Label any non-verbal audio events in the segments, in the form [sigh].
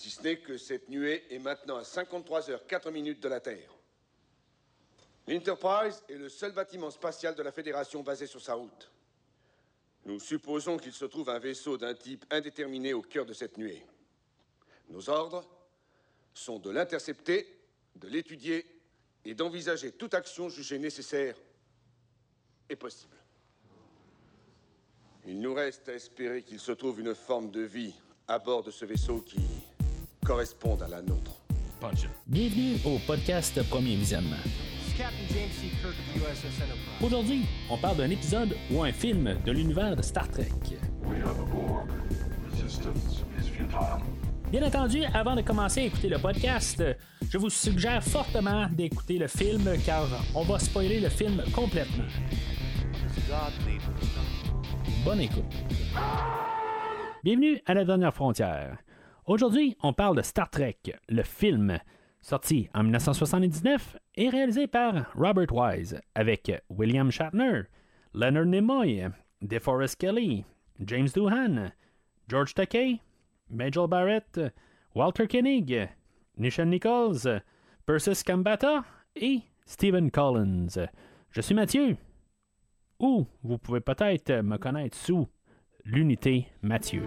Si ce n'est que cette nuée est maintenant à 53 heures 4 minutes de la Terre. L'Enterprise est le seul bâtiment spatial de la Fédération basé sur sa route. Nous supposons qu'il se trouve un vaisseau d'un type indéterminé au cœur de cette nuée. Nos ordres sont de l'intercepter, de l'étudier et d'envisager toute action jugée nécessaire et possible. Il nous reste à espérer qu'il se trouve une forme de vie à bord de ce vaisseau qui corresponde à la nôtre. Bienvenue au podcast Premier Visionnement. Aujourd'hui, on parle d'un épisode ou un film de l'univers de Star Trek. Bien entendu, avant de commencer à écouter le podcast, je vous suggère fortement d'écouter le film car on va spoiler le film complètement. Bonne écoute. Bienvenue à la dernière frontière. Aujourd'hui, on parle de Star Trek, le film, sorti en 1979 et réalisé par Robert Wise, avec William Shatner, Leonard Nimoy, DeForest Kelly, James Doohan, George Takei, Majel Barrett, Walter Koenig, Nishan Nichols, Persis Kambata et Stephen Collins. Je suis Mathieu. Ou vous pouvez peut-être me connaître sous l'unité Mathieu.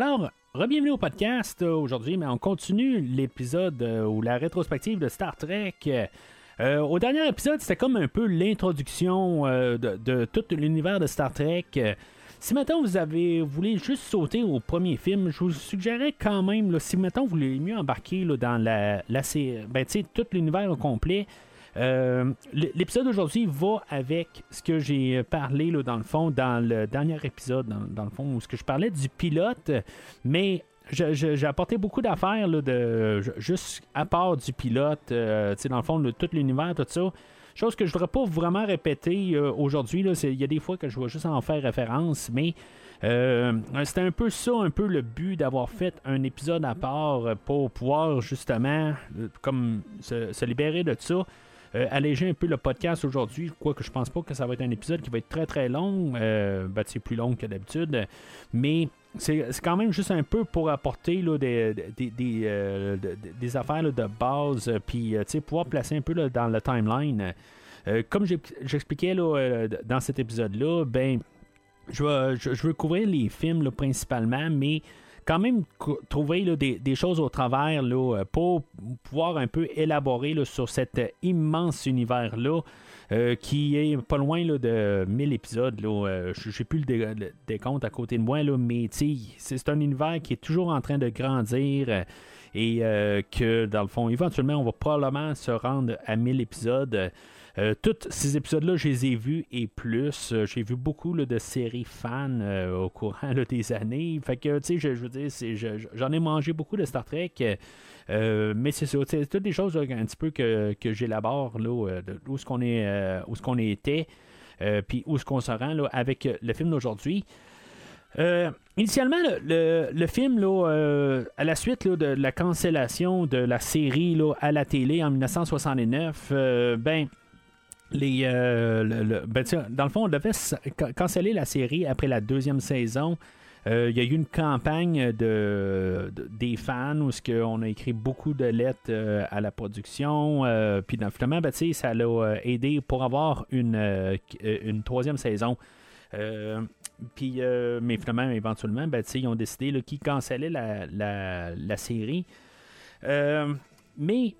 Alors, bienvenue au podcast euh, aujourd'hui, mais on continue l'épisode euh, ou la rétrospective de Star Trek. Euh, au dernier épisode, c'était comme un peu l'introduction de, tout l'univers de Star Trek. Si maintenant vous avez voulu juste sauter au premier film, je vous suggérerais quand même, si maintenant vous voulez mieux embarquer dans la, la ben, tout l'univers au complet, euh, l'épisode d'aujourd'hui va avec ce que j'ai parlé là, dans le fond, dans le dernier épisode, dans, le fond, où ce que je parlais du pilote, mais j'ai apporté beaucoup d'affaires de juste à part du pilote, euh, dans le fond, de tout l'univers, tout ça. Chose que je ne voudrais pas vraiment répéter euh, aujourd'hui. Il y a des fois que je vais juste en faire référence, mais c'était un peu ça, un peu le but d'avoir fait un épisode à part pour pouvoir justement comme se libérer de ça. Euh, alléger un peu le podcast aujourd'hui, quoique je pense pas que ça va être un épisode qui va être très très long, euh, ben, c'est plus long que d'habitude, mais c'est quand même juste un peu pour apporter là, des, des, des, euh, des, affaires de base, puis pouvoir placer un peu dans le timeline. comme j'expliquais dans cet épisode-là, ben, je, veux, je, veux couvrir les films principalement, mais quand même trouver des, choses au travers là, pour pouvoir un peu élaborer sur cet immense univers-là. Euh, qui est pas loin de 1000 épisodes. Euh, je n'ai plus le, décompte à côté de moi, là, mais c'est un univers qui est toujours en train de grandir euh, et que, dans le fond, éventuellement, on va probablement se rendre à 1000 épisodes. Euh, tous ces épisodes-là, je les ai vus et plus. Euh, j'ai vu beaucoup de séries fans euh, au courant des années. Fait que, tu sais, je, veux dire, j'en ai mangé beaucoup de Star Trek. mais c'est ça, toutes des choses un petit peu que, j'élabore, là, où est-ce qu'on est, où ce qu'on était, puis où est-ce qu'on se rend là, avec le film d'aujourd'hui. initialement, le, film, là, à la suite de la cancellation de la série là, à la télé en 1969, ben, euh, ben, dans le fond, on devait canceller la série après la deuxième saison. Euh, il y a eu une campagne de, des fans où on a écrit beaucoup de lettres euh, à la production. puis finalement, ben, ça l'a aidé pour avoir une, une troisième saison. puis, mais finalement, éventuellement, ben, ils ont décidé qu'ils cancellaient la, la, la série. mais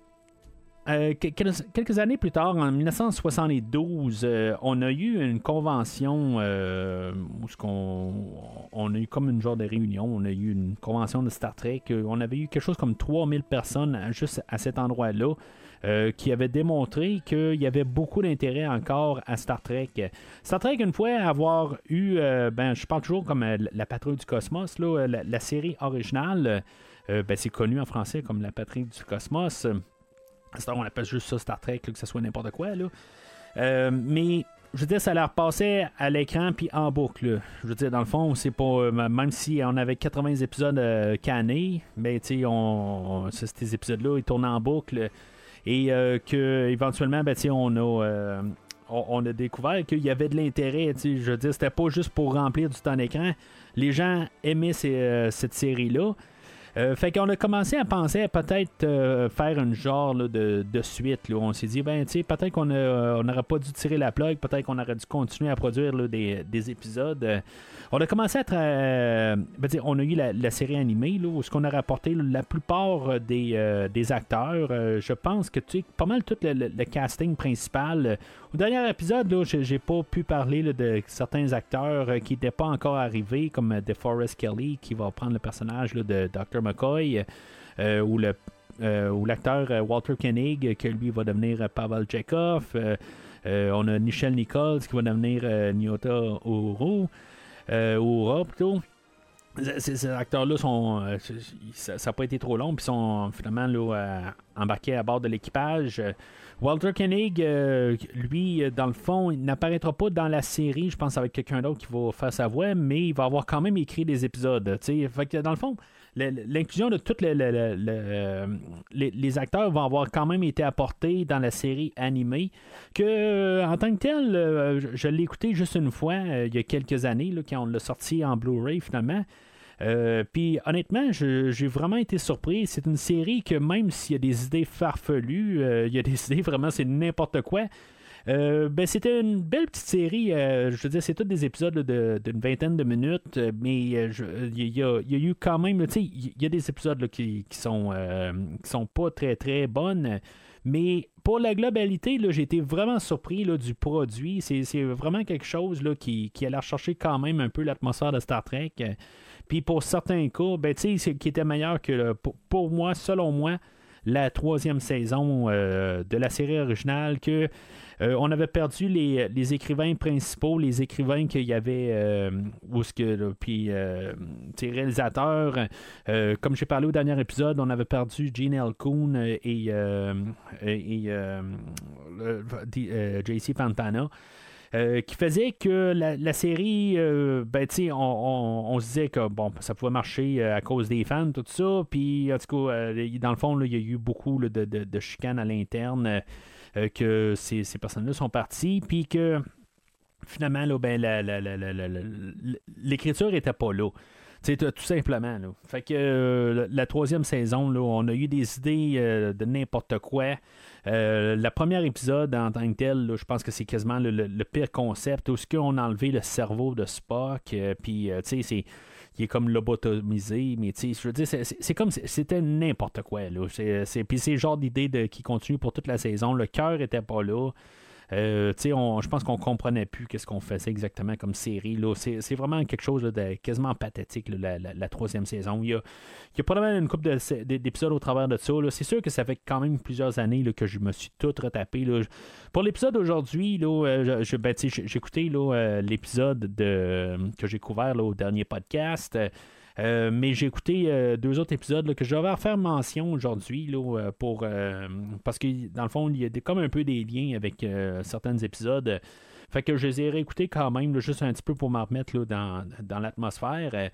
euh, quelques années plus tard, en 1972, euh, on a eu une convention euh, où on, a eu comme une genre de réunion. On a eu une convention de Star Trek. On avait eu quelque chose comme 3000 personnes juste à cet endroit-là. qui avait démontré qu'il y avait beaucoup d'intérêt encore à Star Trek. Star Trek, une fois avoir eu, ben, je parle toujours comme la patrouille du cosmos, là, la, série originale, ben, c'est connu en français comme la patrouille du cosmos on appelle juste ça Star Trek, que ce soit n'importe quoi. Là. Euh, mais je veux dire, ça leur passait à l'écran puis en boucle. Je veux dire, dans le fond, c'est pas. Euh, même si on avait 80 épisodes euh, cannés, mais ben, on, ces épisodes-là, ils tournaient en boucle. et que éventuellement, ben, on a on, a découvert qu'il y avait de l'intérêt. Je veux dire, c'était pas juste pour remplir du temps d'écran. Les gens aimaient cette série-là. Euh, fait qu'on a commencé à penser à peut-être euh, faire une genre de, suite. On s'est dit, ben, tu peut-être qu'on n'aurait pas dû tirer la plug, peut-être qu'on aurait dû continuer à produire des, épisodes. On a commencé à. Euh, ben, on a eu la, série animée, là, où ce qu'on a rapporté la plupart des, euh, des acteurs. Euh, je pense que tu pas mal tout le, casting principal. Au dernier épisode, là, j'ai pas pu parler de certains acteurs qui n'étaient pas encore arrivés, comme DeForest Kelly, qui va prendre le personnage de Dr. McCoy, ou le ou l'acteur Walter Koenig, que lui va devenir Pavel Chekhov. on a Nichelle Nichols qui va devenir Nyota Uru euh, plutôt. Ces, acteurs-là sont. Euh, ça n'a pas été trop long, puis sont finalement euh, embarqués à bord de l'équipage. Walter Koenig, euh, lui, dans le fond, il n'apparaîtra pas dans la série, je pense, avec quelqu'un d'autre qui va faire sa voix, mais il va avoir quand même écrit des épisodes. Fait que dans le fond, l'inclusion de tous les, acteurs va avoir quand même été apportée dans la série animée. Que en tant que tel, euh, je, l'ai écouté juste une fois euh, il y a quelques années, là, quand on l'a sorti en Blu-ray finalement. Euh, puis honnêtement, j'ai vraiment été surpris. C'est une série que même s'il y a des idées farfelues, il y a des [laughs] idées vraiment, c'est n'importe quoi. Euh, ben, c'était une belle petite série. Euh, je veux dire, c'est tous des épisodes d'une vingtaine de minutes, euh, mais il y, a eu quand même, il y a des épisodes qui, sont, qui sont pas très très bonnes. Mais pour la globalité, j'ai été vraiment surpris du produit. C'est vraiment quelque chose là, qui, qui allait chercher quand même un peu l'atmosphère de Star Trek. Puis pour certains cas, ben, qui était meilleur que, pour, moi, selon moi, la troisième saison de la série originale que euh, on avait perdu les, écrivains principaux, les écrivains qu'il y avait, euh, ou ce que, puis euh, réalisateurs. comme j'ai parlé au dernier épisode, on avait perdu Gene L. Kuhn et, JC Fantana. Qui faisait que la, série, ben, on, on, se disait que bon, ça pouvait marcher à cause des fans, tout ça. Puis, en tout cas, dans le fond, il y a eu beaucoup de, chicanes à l'interne. Euh, que ces, personnes-là sont parties, puis que finalement, là, ben, l'écriture n'était pas là. tout simplement. Fait que euh, la troisième saison, là, on a eu des idées euh, de n'importe quoi. Euh, le premier épisode en tant que tel, je pense que c'est quasiment le, pire concept. Où ce qu'on a enlevé le cerveau de Spock, puis tu sais, c'est qui est comme lobotomisé, mais tu sais, je veux dire, c'est comme c'était n'importe quoi. Là. C'est, puis c'est le genre d'idée qui continue pour toute la saison. Le cœur était pas là. Euh, je pense qu'on comprenait plus qu'est-ce qu'on faisait exactement comme série. Là. C'est, vraiment quelque chose de quasiment pathétique, la, troisième saison. Il y a, il y a probablement une couple d'épisodes au travers de ça. C'est sûr que ça fait quand même plusieurs années que je me suis tout retapé. Pour l'épisode d'aujourd'hui, euh, ben, j'ai écouté euh, l'épisode que j'ai couvert au dernier podcast. Euh, mais j'ai écouté euh, deux autres épisodes que je vais refaire mention aujourd'hui euh, pour parce que dans le fond, il y a comme un peu des liens avec certains épisodes. Fait que je les ai réécoutés quand même, juste un petit peu pour m'en remettre dans, l'atmosphère.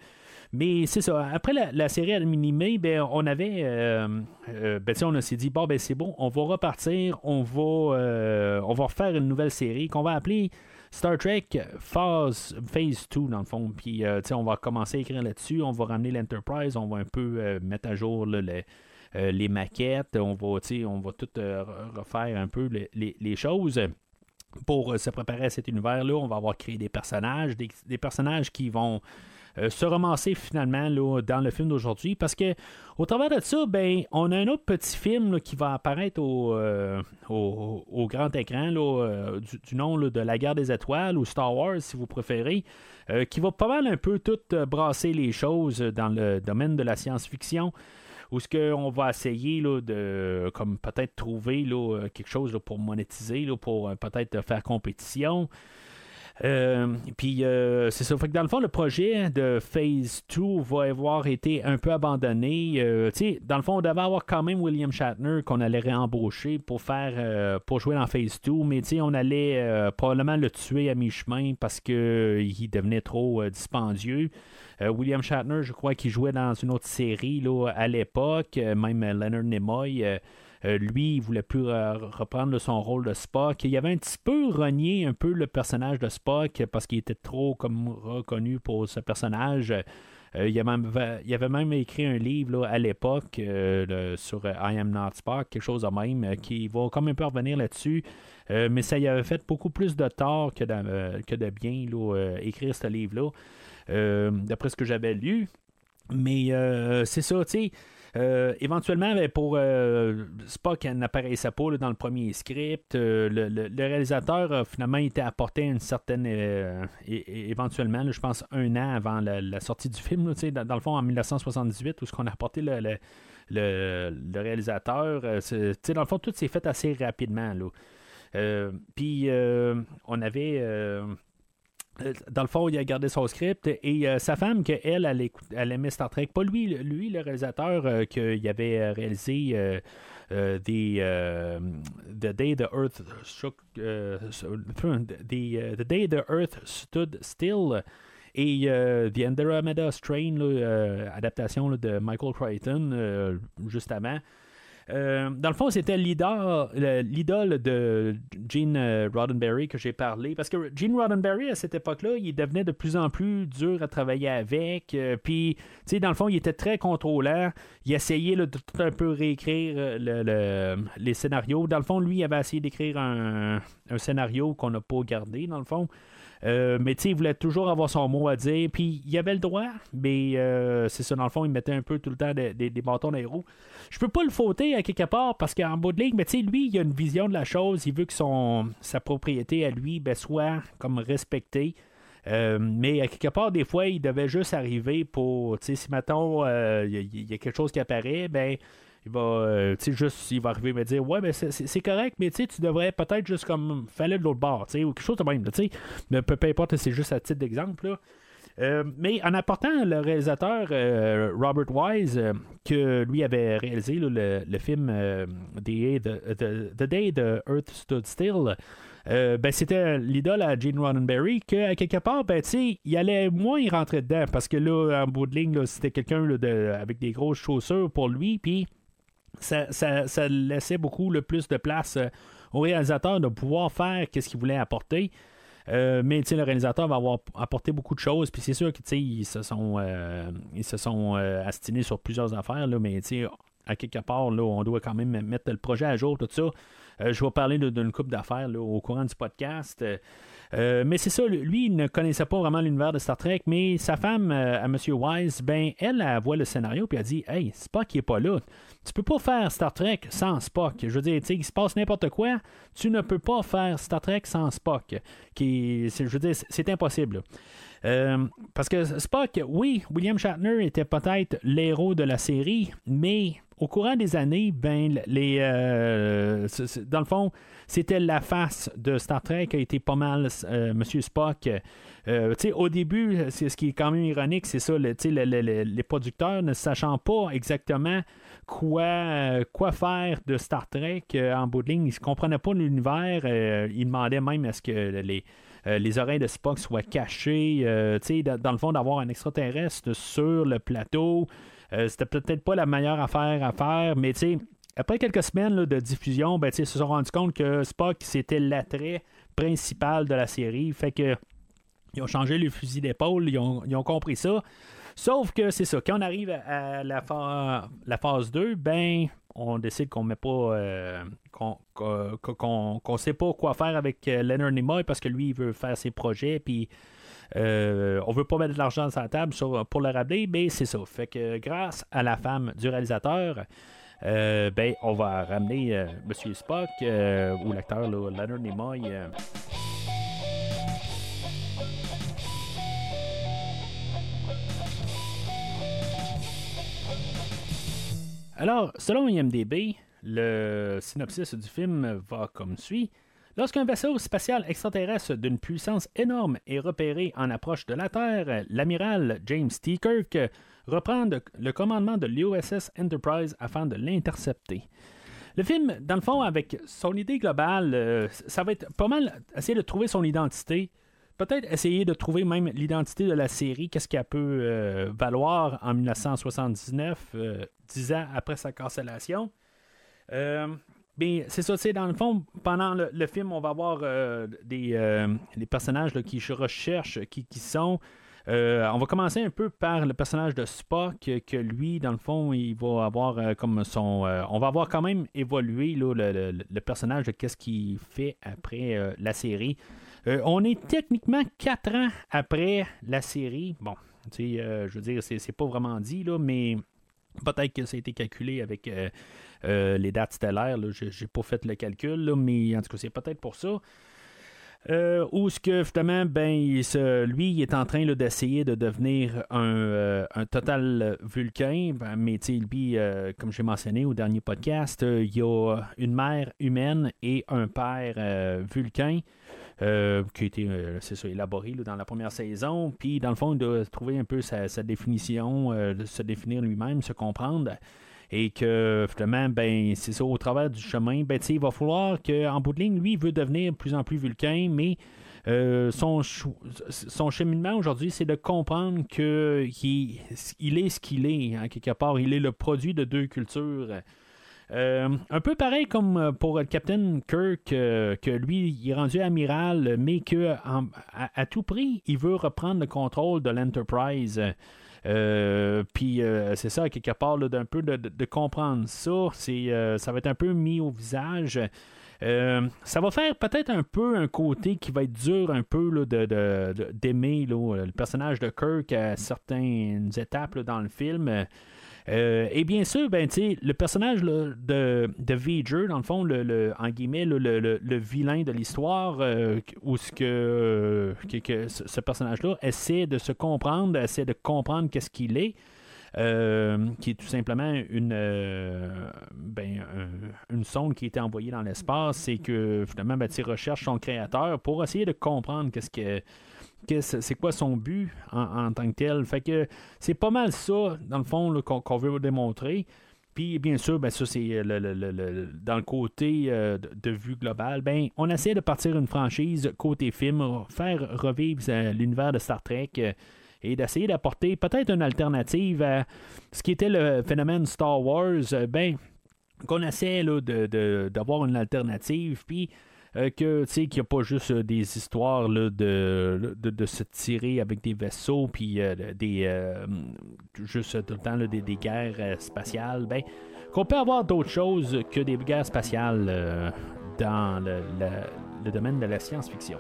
Mais c'est ça. Après la, série animée, ben, on avait. ben, on s'est dit, bon, ben, c'est bon, on va repartir, on va, on va refaire une nouvelle série qu'on va appeler Star Trek Phase, phase 2, dans le fond. Puis, euh, on va commencer à écrire là-dessus. On va ramener l'Enterprise. On va un peu euh, mettre à jour euh, les, maquettes. On va, on va tout refaire un peu les, choses. Pour se préparer à cet univers-là, on va avoir créé des personnages, des personnages qui vont euh, se ramasser finalement là, dans le film d'aujourd'hui. Parce que au travers de ça, ben, on a un autre petit film qui va apparaître au, euh, au, grand écran euh, du, nom de La guerre des étoiles ou Star Wars si vous préférez. qui va pas mal un peu tout brasser les choses dans le domaine de la science-fiction où ce qu'on va essayer là, de comme peut-être trouver là, quelque chose pour monétiser, là, pour peut-être faire compétition. Euh, puis euh, c'est ça. Fait que dans le fond, le projet de Phase 2 va avoir été un peu abandonné. Euh, dans le fond, on devait avoir quand même William Shatner qu'on allait réembaucher pour faire pour jouer dans Phase 2, mais on allait probablement le tuer à mi-chemin parce qu'il devenait trop dispendieux. William Shatner, je crois qu'il jouait dans une autre série là, à l'époque, même Leonard Nimoy. Lui, il voulait plus reprendre son rôle de Spock. Il avait un petit peu renié un peu le personnage de Spock parce qu'il était trop reconnu pour ce personnage. Euh, il, avait même écrit un livre à l'époque euh, sur euh, I Am Not Spock, quelque chose de même, qui va comme un peu revenir là-dessus. mais ça y avait fait beaucoup plus de tort que de, bien écrire ce livre-là, d'après ce que j'avais lu. Mais c'est ça, tu. Euh, éventuellement, ben, pour euh, Spock n'apparaissait pas dans le premier script. Euh, le, réalisateur a finalement été apporté une certaine. éventuellement, je pense un an avant la, sortie du film, dans, dans, le fond en 1978, où ce qu'on a apporté le, le réalisateur. dans le fond, tout s'est fait assez rapidement. Puis on avait euh, dans le fond, il a gardé son script et euh, sa femme, qu'elle, elle, elle, aimait Star Trek. Pas lui, lui le réalisateur, euh, qu'il avait réalisé the, Day the Earth Shook. the, the, Day the Earth Stood Still et The Andromeda Strain, adaptation de Michael Crichton, juste avant. Euh, dans le fond, c'était l'idole de Gene euh, Roddenberry que j'ai parlé. Parce que Gene Roddenberry, à cette époque-là, il devenait de plus en plus dur à travailler avec. Euh, puis, tu sais, dans le fond, il était très contrôlant. Il essayait de tout un peu réécrire les scénarios. Dans le fond, lui, il avait essayé d'écrire un, un scénario qu'on n'a pas gardé, dans le fond. Euh, mais tu il voulait toujours avoir son mot à dire. Puis il avait le droit, mais euh, c'est ça, dans le fond, il mettait un peu tout le temps des, bâtons dans les roues. Je peux pas le fauter à quelque part parce qu'en bout de ligne, mais tu sais, lui, il a une vision de la chose. Il veut que son, sa propriété à lui ben, soit comme respectée. Euh, mais à quelque part, des fois, il devait juste arriver pour, tu sais, si maintenant il y, a quelque chose qui apparaît, ben il va, euh, juste, il va arriver me dire, ouais, mais c'est correct, mais tu devrais peut-être juste comme fallait de l'autre bord, ou quelque chose de même, tu sais. Mais peu, importe, c'est juste à titre d'exemple, euh, mais en apportant le réalisateur euh, Robert Wise, que lui avait réalisé le, film the, the, Day the Earth Stood Still, ben, c'était l'idole à Gene Roddenberry, qu'à quelque part, ben, il allait moins y rentrer dedans, parce que là, en bout de ligne, c'était quelqu'un avec des grosses chaussures pour lui, puis ça, laissait beaucoup le plus de place euh, au réalisateur de pouvoir faire ce qu'il voulait apporter. Euh, mais le réalisateur va avoir apporté beaucoup de choses. Puis c'est sûr qu'ils se sont, euh, ils se sont astinés sur plusieurs affaires. Là, mais à quelque part, là, on doit quand même mettre le projet à jour, tout ça. je vais parler d'une coupe d'affaires au courant du podcast. Euh, mais c'est ça, lui, il ne connaissait pas vraiment l'univers de Star Trek, mais sa femme, euh, à M. Wise, ben, elle, elle, voit le scénario puis elle dit Hey, Spock qui est pas là. Tu peux pas faire Star Trek sans Spock. Je veux dire, il se passe n'importe quoi, tu ne peux pas faire Star Trek sans Spock. Qui, je veux dire, c'est impossible. Euh, parce que Spock, oui, William Shatner était peut-être l'héros de la série, mais au courant des années, ben, les, dans le fond, c'était la face de Star Trek qui a été pas mal euh, Monsieur Spock. Euh, au début, c'est ce qui est quand même ironique, c'est ça, les producteurs ne sachant pas exactement quoi, euh, faire de Star Trek en bout de ligne, ils ne comprenaient pas l'univers, ils demandaient même à ce que les, les oreilles de Spock soient cachées, dans le fond, d'avoir un extraterrestre sur le plateau. C'était peut-être pas la meilleure affaire à faire, mais tu après quelques semaines de diffusion, ben, ils se sont rendus compte que Spock, c'était l'attrait principal de la série. Fait que ils ont changé le fusil d'épaule, ils ont, compris ça. Sauf que c'est ça, quand on arrive à la, la phase 2, ben on décide qu'on met pas euh, qu'on sait pas quoi faire avec euh, Leonard Nimoy parce que lui il veut faire ses projets puis euh, on veut pas mettre de l'argent sur la table pour le rappeler, mais c'est ça. Fait que grâce à la femme du réalisateur, euh, ben, on va ramener euh, Monsieur Spock euh, ou l'acteur Leonard Nimoy. Alors, selon IMDB, le synopsis du film va comme suit. Lorsqu'un vaisseau spatial extraterrestre d'une puissance énorme est repéré en approche de la Terre, l'amiral James T. Kirk reprend le commandement de l'USS Enterprise afin de l'intercepter. Le film, dans le fond, avec son idée globale, euh, ça va être pas mal essayer de trouver son identité. Peut-être essayer de trouver même l'identité de la série, qu'est-ce qu'elle peut euh, valoir en 1979, euh, dix ans après sa cancellation. Bien, c'est ça, c'est dans le fond, pendant le, film, on va avoir des les personnages qui recherchent qui, qui sont. Euh, on va commencer un peu par le personnage de Spock, que lui, dans le fond, il va avoir euh, comme son. Euh, on va avoir quand même évolué le, personnage de qu'est-ce qu'il fait après la série. on est techniquement quatre ans après la série. Bon, tu sais, je veux dire, c'est, pas vraiment dit, là, mais peut-être que ça a été calculé avec les dates stellaires. Je n'ai pas fait le calcul, mais en tout cas, c'est peut-être pour ça. Euh, où ce que finalement, ben, lui, il est en train d'essayer de devenir un, euh, total vulcain, ben, mais lui, euh, comme j'ai mentionné au dernier podcast, il y a une mère humaine et un père vulcain. qui a été c'est ça, élaboré dans la première saison. Puis, dans le fond, il doit trouver un peu sa, sa définition, de se définir lui-même, se comprendre et que finalement, ben, c'est ça, au travers du chemin, ben, il va falloir qu'en bout de ligne, lui, il veut devenir de plus en plus vulcain, mais euh, son, cheminement aujourd'hui, c'est de comprendre qu'il il est ce qu'il est, hein, quelque part. Il est le produit de deux cultures. Euh, un peu pareil comme pour le Captain Kirk, euh, que lui, il est rendu amiral, mais que à, tout prix, il veut reprendre le contrôle de l'Enterprise. Euh, puis euh, c'est ça, quelque part, d'un peu de, comprendre ça. C'est, euh, ça va être un peu mis au visage. ça va faire peut-être un peu un côté qui va être dur un peu de, d'aimer le personnage de Kirk à certaines étapes dans le film. Euh, et bien sûr, ben, le personnage de, de V'ger, dans le fond, le, guillemets, le, vilain de l'histoire, euh, où ce que, ce personnage-là essaie de se comprendre, essaie de comprendre qu'est-ce qu'il est. Euh, qui est tout simplement une, ben, une sonde qui a été envoyée dans l'espace et que finalement ben, recherche son créateur pour essayer de comprendre qu'est-ce que c'est quoi son but en, tant que tel? Fait que c'est pas mal ça, dans le fond, qu'on veut démontrer. Puis bien sûr, ben, ça c'est le, dans le côté euh, de, vue globale, ben, on essaie de partir une franchise côté film, faire revivre euh, l'univers de Star Trek euh, et d'essayer d'apporter peut-être une alternative à ce qui était le phénomène Star Wars. ben, qu'on essaie d'avoir une alternative. Puis euh, que qu'il n'y a pas juste euh, des histoires de, de, se tirer avec des vaisseaux puis euh, des juste tout le temps des, des, guerres spatiales ben qu'on peut avoir d'autres choses que des guerres spatiales dans le domaine de la science-fiction.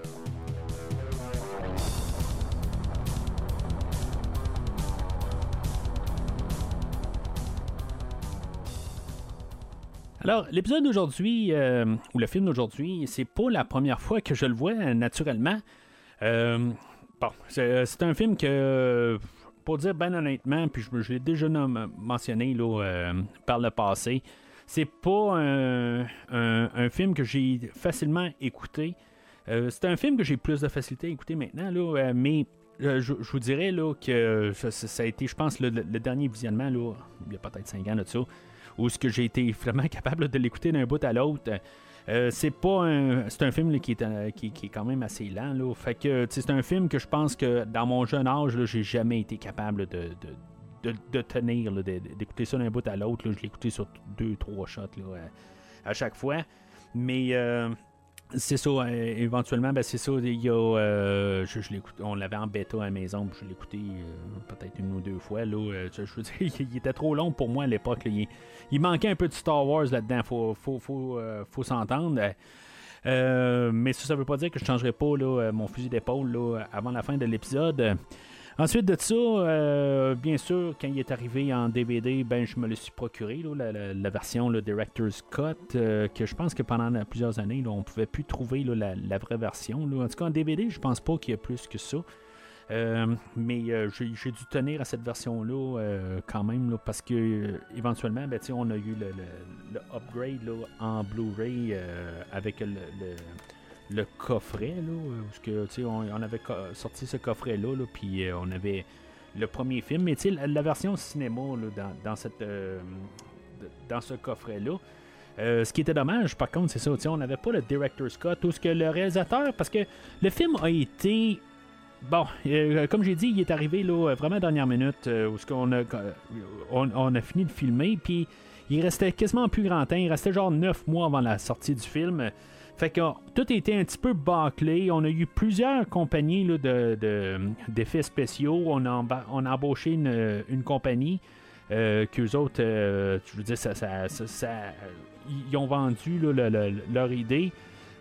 Alors, l'épisode d'aujourd'hui, euh, ou le film d'aujourd'hui, c'est pas la première fois que je le vois naturellement. Euh, bon, c'est un film que, pour dire ben honnêtement, puis je, l'ai déjà mentionné là, euh, par le passé, c'est pas un, film que j'ai facilement écouté. c'est un film que j'ai plus de facilité à écouter maintenant, là, mais je, vous dirais là, que ça, a été, je pense, le, dernier visionnement, là, il y a peut-être 5 ans de ça où ce que j'ai été vraiment [laughs] capable de l'écouter d'un bout à l'autre. Euh, c'est pas un c'est un film qui, est, euh, qui, est quand même assez lent là. fait que c'est un film que je pense que dans mon jeune âge j'ai jamais été capable de, de, tenir d'écouter ça d'un bout à l'autre je l'ai écouté sur deux trois shots à, chaque fois mais euh, c'est ça, euh, éventuellement, ben c'est ça. Il euh, je, on l'avait en bêta à la maison, je l'ai écouté euh, peut-être une ou deux fois. Là, je, [laughs] il était trop long pour moi à l'époque. Il, manquait un peu de Star Wars là-dedans, faut, faut, faut, faut s'entendre. mais ça, ça veut pas dire que je changerai pas là, mon fusil d'épaule avant la fin de l'épisode. Ensuite de ça, euh, bien sûr, quand il est arrivé en DVD, ben, je me le suis procuré, la, version le Director's Cut, euh, que je pense que pendant plusieurs années, on pouvait plus trouver la, vraie version. En tout cas, en DVD, je pense pas qu'il y ait plus que ça. Euh, mais j'ai dû tenir à cette version-là quand même, parce que éventuellement, ben, on a eu le, upgrade en Blu-ray avec le coffret, là, parce que, on, on avait sorti ce coffret-là, là, puis euh, on avait le premier film, mais la, la version cinéma là, dans, cette, euh, dans ce coffret-là. Euh, ce qui était dommage, par contre, c'est ça, on n'avait pas le director's Scott, ou ce que le réalisateur, parce que le film a été Bon, comme j'ai dit, il est arrivé là, vraiment dernière minute où ce qu'on a, on, a fini de filmer, puis il restait quasiment plus grand temps. Il restait genre 9 mois avant la sortie du film. Fait que tout était un petit peu bâclé. On a eu plusieurs compagnies de, d'effets spéciaux. On a, on a embauché une, compagnie euh, qu'eux autres, euh, je veux dire, ils ont vendu leur idée.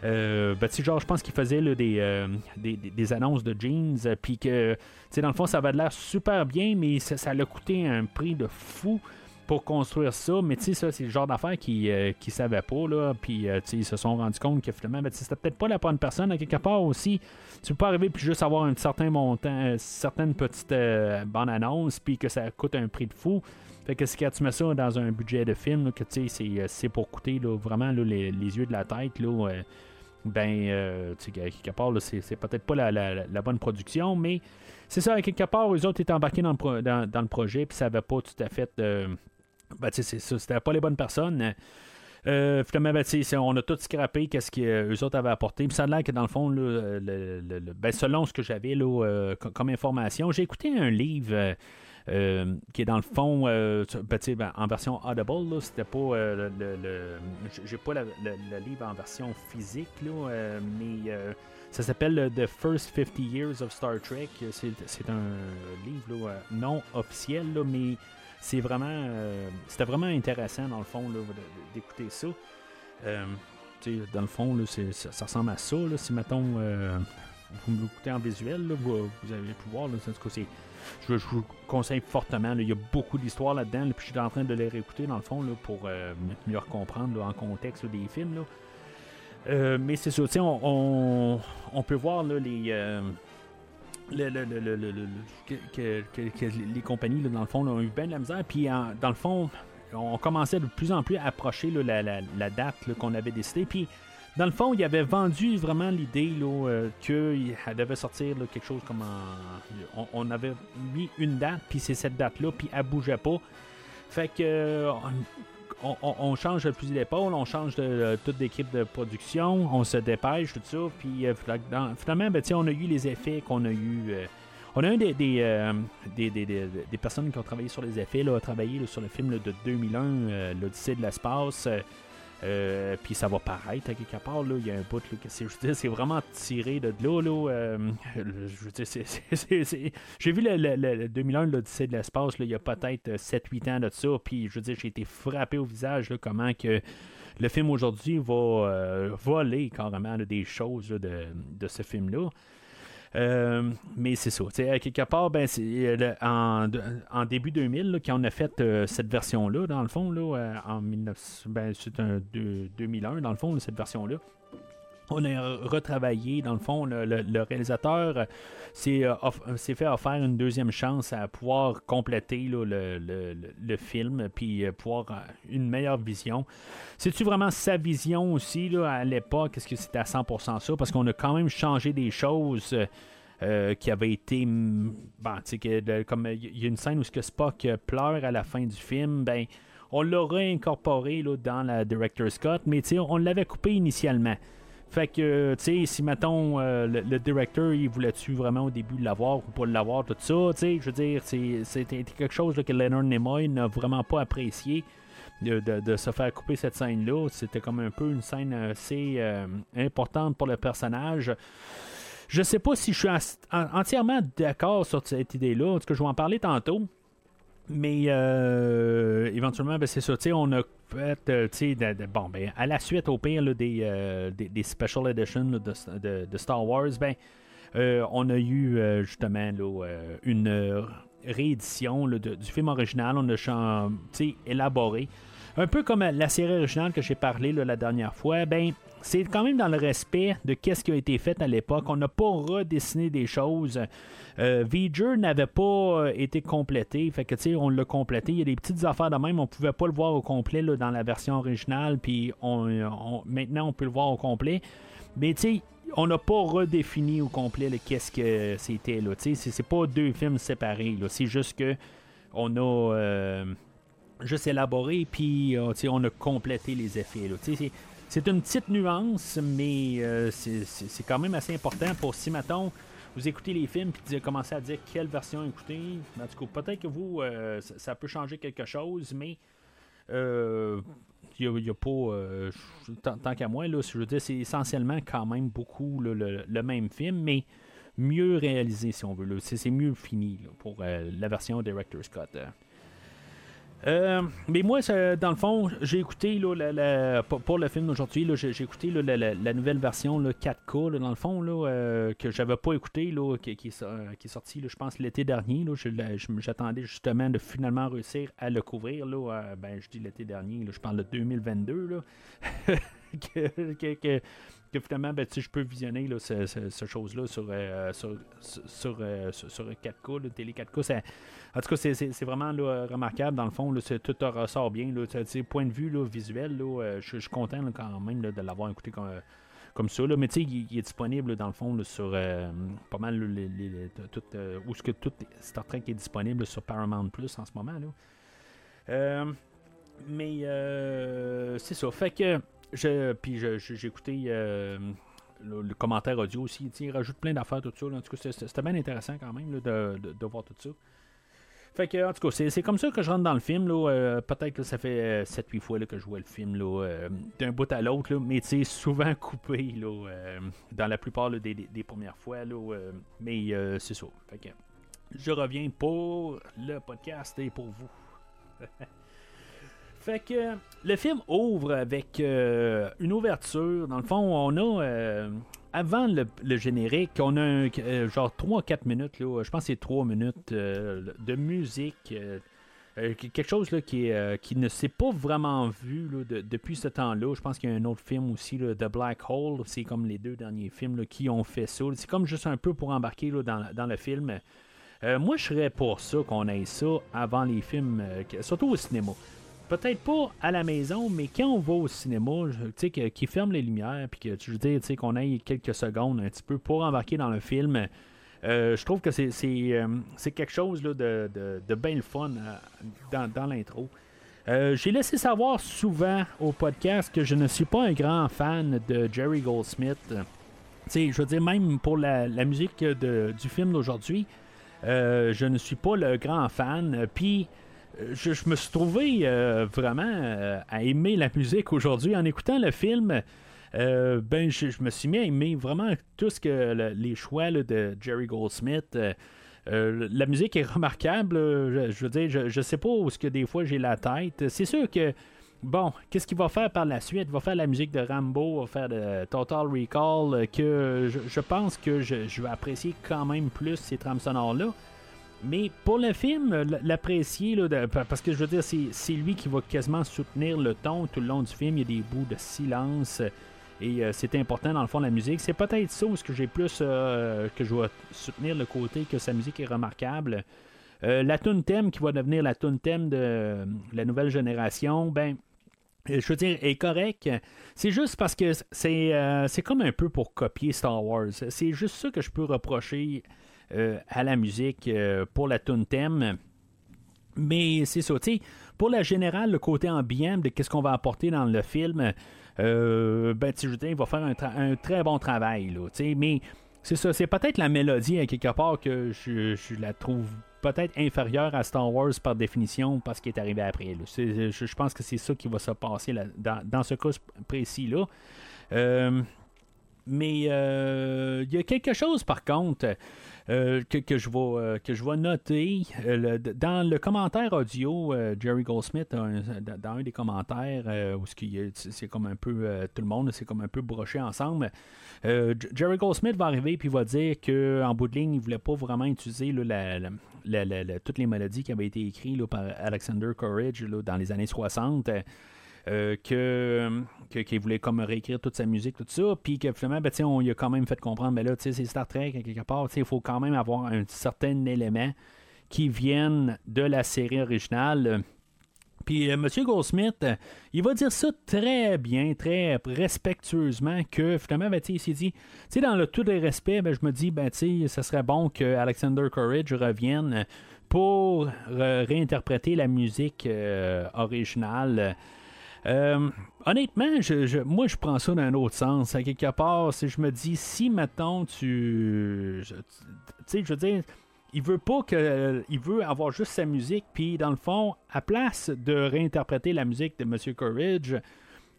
Euh, ben, genre, je pense qu'ils faisaient euh, des, des, annonces de jeans, puis que, dans le fond, ça avait l'air super bien, mais ça, ça a coûté un prix de fou pour construire ça. Mais tu sais, ça, c'est le genre d'affaires qu'ils euh, ne savaient pas. Là. Puis euh, ils se sont rendus compte que finalement, ben, c'était peut-être pas la bonne personne. À quelque part aussi, tu peux pas arriver puis juste avoir un certain montant, euh, certaines petites bonnes annonces, puis que ça coûte un prix de fou. Fait que si tu mets ça dans un budget de film, que tu sais, c'est pour coûter vraiment les, yeux de la tête, là, ben, tu sais, quelque part, c'est peut-être pas la, bonne production, mais c'est ça, à quelque part, eux autres étaient embarqués dans le, dans, le projet, puis ça n'avait pas tout à fait ben, c'était pas les bonnes personnes. Euh, finalement, ben, on a tout scrappé qu'est-ce qu'eux autres avaient apporté. Puis ça a l'air que dans le fond, le, ben, selon ce que j'avais euh, comme information, j'ai écouté un livre euh, qui est dans le fond ben, en version Audible. C'était pas le, j'ai pas le, livre en version physique, là, mais ça s'appelle The First 50 Years of Star Trek. C'est, un livre non officiel, mais c'est vraiment. Euh, c'était vraiment intéressant, dans le fond, d'écouter ça. Euh, dans le fond, ça, ressemble à ça. si, mettons, euh, vous m'écoutez en visuel, vous, avez pu voir. Là, je, vous conseille fortement. il y a beaucoup d'histoires là-dedans. puis je suis en train de les réécouter, dans le fond, pour mieux comprendre en contexte des films. mais c'est ça, on, on, peut voir les le, que, les compagnies, dans le fond, ont eu bien de la misère. Puis, dans le fond, on commençait de plus en plus à approcher la, date qu'on avait décidée. Puis, dans le fond, il avait vendu vraiment l'idée euh, qu'elle devait sortir quelque chose comme on, avait mis une date, puis c'est cette date-là, puis elle bougeait pas. Fait que on, change de fusil d'épaule, on change de, toute l'équipe de production, on se dépêche, tout ça. Puis euh, finalement, ben, on a eu les effets qu'on a eu. Euh, on a eu euh, des, des, personnes qui ont travaillé sur les effets, là, travaillé sur le film de 2001, L'Odyssée de l'espace. Euh, puis ça va paraître à quelque part. Là. Il y a un bout. Là, c'est, c'est vraiment tiré de là. là euh, j'ai vu le, le, 2001, l'Odyssée de l'espace, il y a peut-être 7-8 ans de ça. Puis je veux dire, j'ai été frappé au visage là, comment que le film aujourd'hui va euh, voler carrément des choses de, de ce film-là. Euh, mais c'est ça. À quelque part, ben, euh, en, début 2000, quand on a fait euh, cette version-là, dans le fond, là, en 19, ben, c'est un 2001, dans le fond, cette version-là. On a retravaillé, dans le fond, le, réalisateur s'est, fait offrir une deuxième chance à pouvoir compléter le, film, puis pouvoir une meilleure vision. C'est-tu vraiment sa vision aussi à l'époque? Est-ce que c'était à 100% ça? Parce qu'on a quand même changé des choses. Euh, qui avait été. Bon, que, comme il y a une scène où ce que Spock pleure à la fin du film, ben, on l'aurait incorporé dans la Director Scott, mais on l'avait coupé initialement. Fait que, tu sais, si mettons euh, le, directeur, il voulait-tu vraiment au début l'avoir ou pas l'avoir, tout ça, tu sais, je veux dire, c'était quelque chose que Leonard Nimoy n'a vraiment pas apprécié. De, se faire couper cette scène-là. C'était comme un peu une scène assez euh, importante pour le personnage. Je sais pas si je suis entièrement d'accord sur cette idée-là. En tout je vais en parler tantôt. Mais euh, éventuellement, ben, c'est ça. On a fait, euh, bon, ben, à la suite, au pire, euh, des, des, special editions de, de, Star Wars, ben, on a eu justement une réédition du film original. On a élaboré. Un peu comme la série originale que j'ai parlé la dernière fois, ben, c'est quand même dans le respect de ce qui a été fait à l'époque. On n'a pas redessiné des choses. Euh, n'avait pas euh, été complété. Fait que, tu sais, on l'a complété. Il y a des petites affaires de même. On pouvait pas le voir au complet dans la version originale. Puis on, maintenant, on peut le voir au complet. Mais, tu on n'a pas redéfini au complet qu'est-ce que c'était. Tu sais, c'est pas deux films séparés. C'est juste que on a. Euh, juste élaboré, puis euh, on a complété les effets. C'est une petite nuance, mais euh, c'est quand même assez important pour si, mettons, vous écoutez les films puis commencez à dire quelle version écouter. En tout cas, peut-être que vous, euh, ça, peut changer quelque chose, mais il n'y a, pas. tant, qu'à moi, là, je veux dire, c'est essentiellement quand même beaucoup le, même film, mais mieux réalisé, si on veut. C'est mieux fini pour la version Director Scott. Euh, mais moi, dans le fond, j'ai écouté là, pour le film d'aujourd'hui, j'ai écouté la, nouvelle version 4K, dans le fond, là, euh, que j'avais pas écouté, là, qui, qui, est sorti, je pense, l'été dernier. J'attendais justement de finalement réussir à le couvrir. Là, ben, je dis l'été dernier, je parle de 2022. Là, [laughs] que, finalement, ben, je peux visionner là, ce, chose-là sur, euh, sur, sur, 4K, euh, télé 4K. En tout cas, c'est vraiment remarquable. Dans le fond, tout ressort bien. Là, point de vue visuel, je suis content quand même de l'avoir écouté comme, comme ça. Là. Mais tu sais, il, est disponible dans le fond sur euh, pas mal tout, où ce que tout Star Trek est disponible sur Paramount Plus en ce moment. Là. mais c'est ça. Fait que j'ai écouté euh, le, commentaire audio aussi. Il rajoute plein d'affaires, tout ça. En tout cas, c'était bien intéressant quand même de, de, voir tout ça. Fait que, en tout cas, c'est comme ça que je rentre dans le film. Euh, Peut-être que ça fait 7-8 fois que je vois le film euh, d'un bout à l'autre, mais c'est souvent [laughs] coupé là, dans la plupart des, des, premières fois. Là, mais c'est ça. Fait que, je reviens pour le podcast et pour vous. [laughs] Fait que le film ouvre avec euh, une ouverture. Dans le fond, on a euh, avant le, générique, on a euh, genre 3-4 minutes, là, je pense que c'est 3 minutes de musique. quelque chose là, qui, qui ne s'est pas vraiment vu depuis ce temps-là. Je pense qu'il y a un autre film aussi, The Black Hole. C'est comme les deux derniers films qui ont fait ça. C'est comme juste un peu pour embarquer dans, dans, le film. moi, je serais pour ça qu'on ait ça avant les films, surtout au cinéma peut-être pas à la maison, mais quand on va au cinéma, tu sais, qui ferme les lumières, puis que tu veux dire, tu qu'on ait quelques secondes un petit peu pour embarquer dans le film. Euh, je trouve que c'est, euh, quelque chose là, de, de, bien le fun euh, dans, l'intro. j'ai laissé savoir souvent au podcast que je ne suis pas un grand fan de Jerry Goldsmith. je veux dire, même pour la, musique du film d'aujourd'hui, je ne suis pas le grand fan. Puis je, me suis trouvé euh, vraiment euh, à aimer la musique aujourd'hui. En écoutant le film, euh, ben, je, me suis mis à aimer vraiment tout ce que les choix de Jerry Goldsmith. la musique est remarquable. Je, veux dire, je, sais pas où ce que des fois j'ai la tête. C'est sûr que bon, qu'est-ce qu'il va faire par la suite? Il va faire la musique de Rambo, va faire de Total Recall, que je, pense que je, vais apprécier quand même plus ces trames sonores-là. Mais pour le film, l'apprécier, parce que je veux dire, c'est lui qui va quasiment soutenir le ton tout le long du film. Il y a des bouts de silence et euh, c'est important dans le fond de la musique. C'est peut-être ça où que j'ai plus euh, que je vais soutenir le côté que sa musique est remarquable. Euh, la tune thème qui va devenir la tune thème de la nouvelle génération, ben je veux dire, est correct. C'est juste parce que c'est comme un peu pour copier Star Wars. C'est juste ça que je peux reprocher euh, à la musique euh, pour la tune thème. Mais c'est ça, tu pour la générale, le côté ambiant de qu'est-ce qu'on va apporter dans le film, euh, ben, il va faire un, très bon travail, là, mais c'est ça, c'est peut-être la mélodie, quelque part, que je, la trouve peut-être inférieure à Star Wars par définition, parce qu'il est arrivé après. Je, pense que c'est ça qui va se passer dans, ce cas précis-là. mais il y a quelque chose, par contre, euh, que, je vais, euh, que je vais noter. Euh, dans le commentaire audio, Jerry Goldsmith, dans un des commentaires, où c'est comme un peu tout le monde, c'est comme un peu broché ensemble. Jerry Goldsmith va arriver puis va dire qu'en bout de ligne, il ne voulait pas vraiment utiliser toutes les mélodies qui avaient été écrites par Alexander Courage dans les années 60. Euh, que, qu'il voulait comme réécrire toute sa musique, tout ça, puis que finalement, ben, on lui a quand même fait comprendre, ben là, c'est Star Trek, quelque part, il faut quand même avoir un certain élément qui vienne de la série originale. Puis euh, M. Goldsmith, il va dire ça très bien, très respectueusement, que finalement, ben, il s'est dit, dans le tout les respect, ben, je me dis, ben, tu ça serait bon que Alexander Courage revienne pour réinterpréter la musique euh, originale. Euh, honnêtement, je, moi, je prends ça d'un autre sens. À quelque part, si je me dis, si, maintenant tu. Tu sais, je veux dire, il veut pas que. il veut avoir juste sa musique, puis dans le fond, à place de réinterpréter la musique de M. Courage,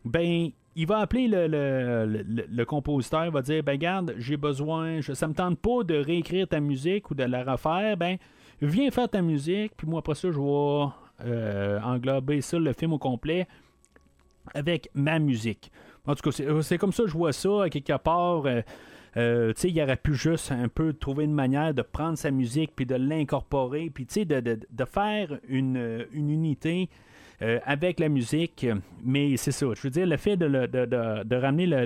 ben, il va appeler le, le, compositeur, il va dire Ben, garde, j'ai besoin, je, ça me tente pas de réécrire ta musique ou de la refaire, ben, viens faire ta musique, puis moi, après ça, je vais euh, englober ça, le film au complet, avec ma musique. En tout cas, c'est comme ça que je vois ça, à quelque part. Euh, euh, il aurait pu juste un peu trouver une manière de prendre sa musique puis de l'incorporer, puis de, de, de, faire une, une unité euh, avec la musique. Mais c'est ça, je veux dire, le fait de, de ramener le,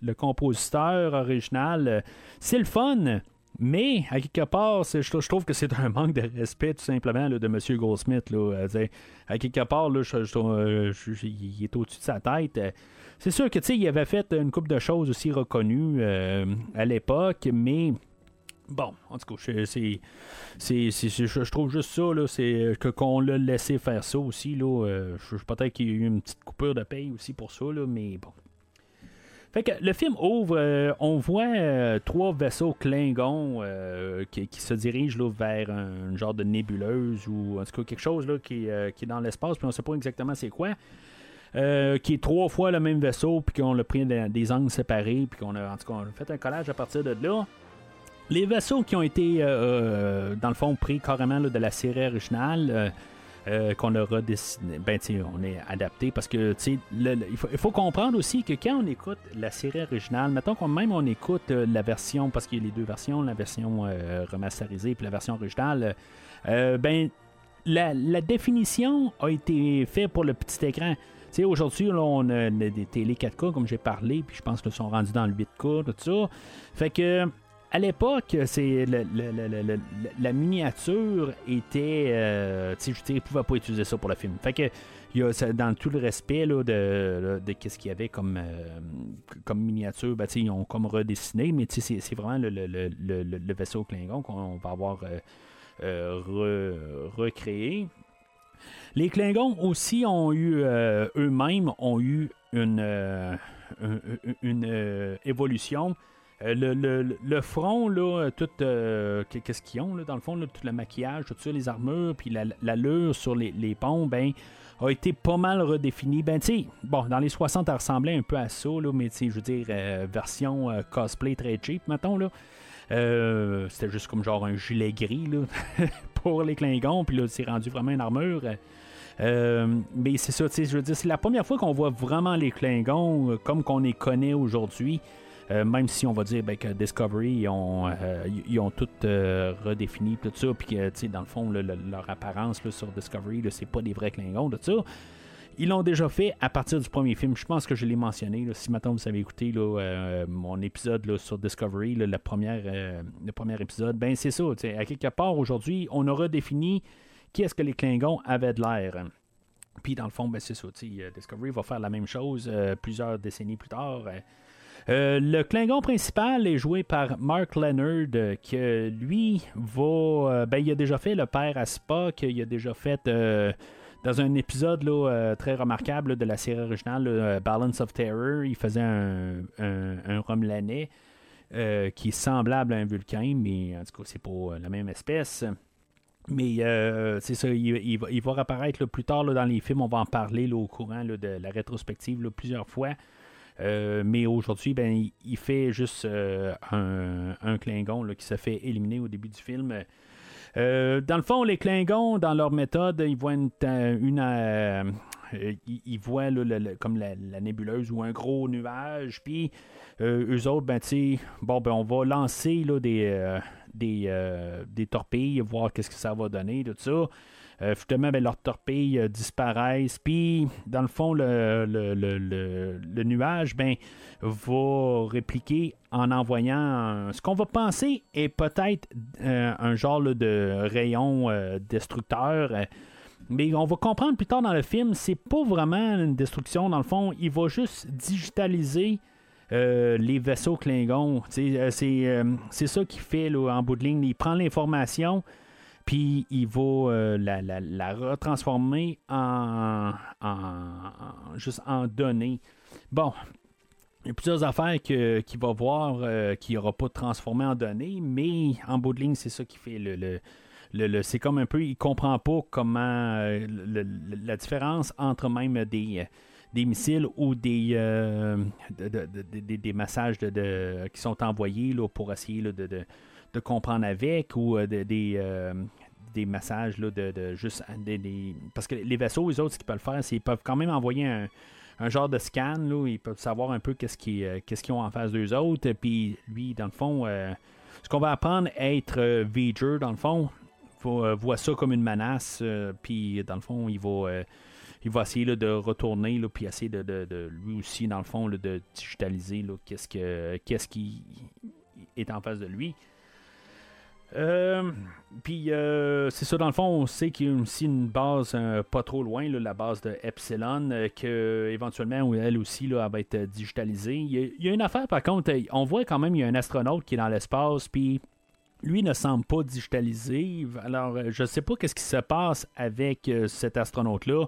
le, compositeur original, euh, c'est le fun. Mais, à quelque part, je, trouve que c'est un manque de respect, tout simplement, de M. Goldsmith. Là, à quelque part, là, je, il est au-dessus de sa tête. C'est sûr que il avait fait une couple de choses aussi reconnues euh, à l'époque, mais bon, en tout cas, je trouve juste ça, c'est que qu'on l'a laissé faire ça aussi. Là, euh, peut-être qu'il y a eu une petite coupure de paye aussi pour ça, là, mais bon. Fait que le film ouvre, euh, on voit trois vaisseaux Klingons qui, se dirigent vers un, genre de nébuleuse ou en tout cas quelque chose là, qui, qui est dans l'espace, puis on sait pas exactement c'est quoi. Euh, qui est trois fois le même vaisseau, puis qu'on a pris des, angles séparés, puis qu'on a, en tout cas, fait un collage à partir de là. Les vaisseaux qui ont été, euh, euh, dans le fond, pris carrément de la série originale, qu'on a redessiné, ben, on est adapté parce que, il, faut, comprendre aussi que quand on écoute la série originale, mettons qu'on même on écoute la version, parce qu'il y a les deux versions, la version remasterisée puis la version originale, ben, la, définition a été faite pour le petit écran aujourd'hui, on a des télé 4K, comme j'ai parlé, puis je pense qu'ils sont rendus dans le 8K, tout ça. Fait que à l'époque, c'est la miniature était. Euh, tu sais, je ne pouvais pas utiliser ça pour le film. Fait que y a, dans tout le respect de, de, ce qu'il y avait comme, euh, comme miniature, ben, ils ont comme redessiné, mais c'est, vraiment le, vaisseau Klingon qu'on va avoir euh, recréé. Les Klingons aussi ont eu, euh, eux-mêmes, ont eu une, euh, euh, évolution. Le, front, là, tout, qu'est-ce qu'ils ont, là, dans le fond, tout le maquillage, tout ça, les armures, puis l'allure sur les, ponts, ben, a été pas mal redéfini. Ben, tu bon, dans les 60, ça ressemblait un peu à ça, là, mais, je veux dire, version cosplay très cheap, mettons, là. C'était juste comme genre un gilet gris, là, [laughs] pour les Klingons, puis là, c'est rendu vraiment une armure. Euh, mais c'est ça, je veux dire, c'est la première fois qu'on voit vraiment les Klingons euh, comme qu'on les connaît aujourd'hui. Euh, même si on va dire ben, que Discovery, ils ont, ont tout redéfini, tout ça, puis que, dans le fond, leur apparence sur Discovery, c'est pas des vrais Klingons, tout ça. Ils l'ont déjà fait à partir du premier film. Je pense que je l'ai mentionné. si maintenant vous avez écouté mon épisode sur Discovery, le, premier épisode, ben c'est ça. À quelque part, aujourd'hui, on a redéfini qui est-ce que les Klingons avaient de l'air. Puis dans le fond, ben, c'est ça. Euh, Discovery va faire la même chose euh, plusieurs décennies plus tard. Euh, le Klingon principal est joué par Mark Leonard, qui lui va. ben, il a déjà fait le père à Spock, il a déjà fait dans un épisode là, très remarquable de la série originale, Balance of Terror, il faisait un, un, qui est semblable à un Vulcain, mais en tout cas, c'est pas la même espèce. Mais euh, c'est ça, il, va, il, plus tard dans les films. On va en parler au courant de la rétrospective plusieurs fois. Euh, mais aujourd'hui, ben, il, fait juste euh, un, un, Klingon qui se fait éliminer au début du film. dans le fond, les Klingons, dans leur méthode, ils voient une, ils, voient comme la, nébuleuse ou un gros nuage, puis eux autres, ben, bon, ben, on va lancer là, des, des, euh, des torpilles, voir qu'est-ce que ça va donner, tout ça. Euh, finalement, ben, leurs torpilles euh, disparaissent. Puis, dans le fond, le, le, nuage ben, va répliquer en envoyant ce qu'on va penser est peut-être un genre de rayon destructeur. Mais on va comprendre plus tard dans le film, c'est pas vraiment une destruction. Dans le fond, il va juste digitaliser euh, les vaisseaux Klingons. Euh, euh, c'est ça qu'il fait en bout de ligne. Il prend l'information, puis il va la, retransformer en, juste en données. Bon. il y a plusieurs affaires qu'il va voir euh, qui n'aura pas transformé en données, mais en bout de ligne, c'est ça qui fait le. le, c'est comme un peu, il comprend pas comment euh, la différence entre même des, des missiles ou des, euh, massages de, qui sont envoyés là, pour essayer de, comprendre avec ou des, des massages là, de, juste des, parce que les vaisseaux, les autres, ce qu'ils peuvent faire, c'est qu'ils peuvent quand même envoyer un un genre de scan. Là, ils peuvent savoir un peu qu'est-ce qu'ils euh, ont en face d'eux autres. Puis lui, dans le fond, euh, ce qu'on va apprendre à être euh, dans le fond, voit ça comme une menace. puis dans le fond, il va, il va essayer de retourner, là, puis essayer de, lui aussi, dans le fond, de digitaliser qu'est-ce, que, qu'est-ce qui est en face de lui. Euh, puis euh, c'est ça, dans le fond, on sait qu'il y a aussi une base euh, pas trop loin, la base de Epsilon, que éventuellement, elle aussi, là, elle va être digitalisée. Il y, a, une affaire, par contre, on voit quand même, il y a un astronaute qui est dans l'espace, puis lui ne semble pas digitalisé. Alors, je sais pas qu'est-ce qui se passe avec cet astronaute-là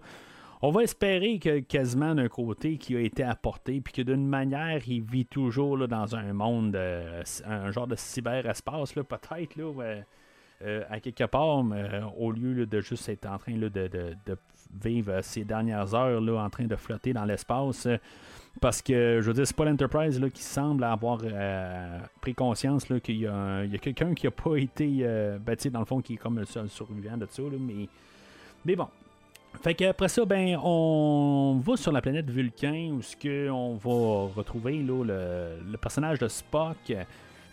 on va espérer que quasiment d'un côté qui a été apporté, puis que d'une manière, il vit toujours là, dans un monde, euh, un genre de cyberespace, peut-être, là, euh, à quelque part, euh, au lieu de juste être en train de, vivre ces dernières heures là, en train de flotter dans l'espace. parce que, je veux dire, c'est pas l'Enterprise qui semble avoir pris conscience qu'il y a, quelqu'un qui a pas été bâti, dans le fond, qui est comme le seul survivant de ça. mais, mais bon, fait qu'après ça, ben, on va sur la planète Vulcain où ce que on va retrouver là, le, personnage de Spock,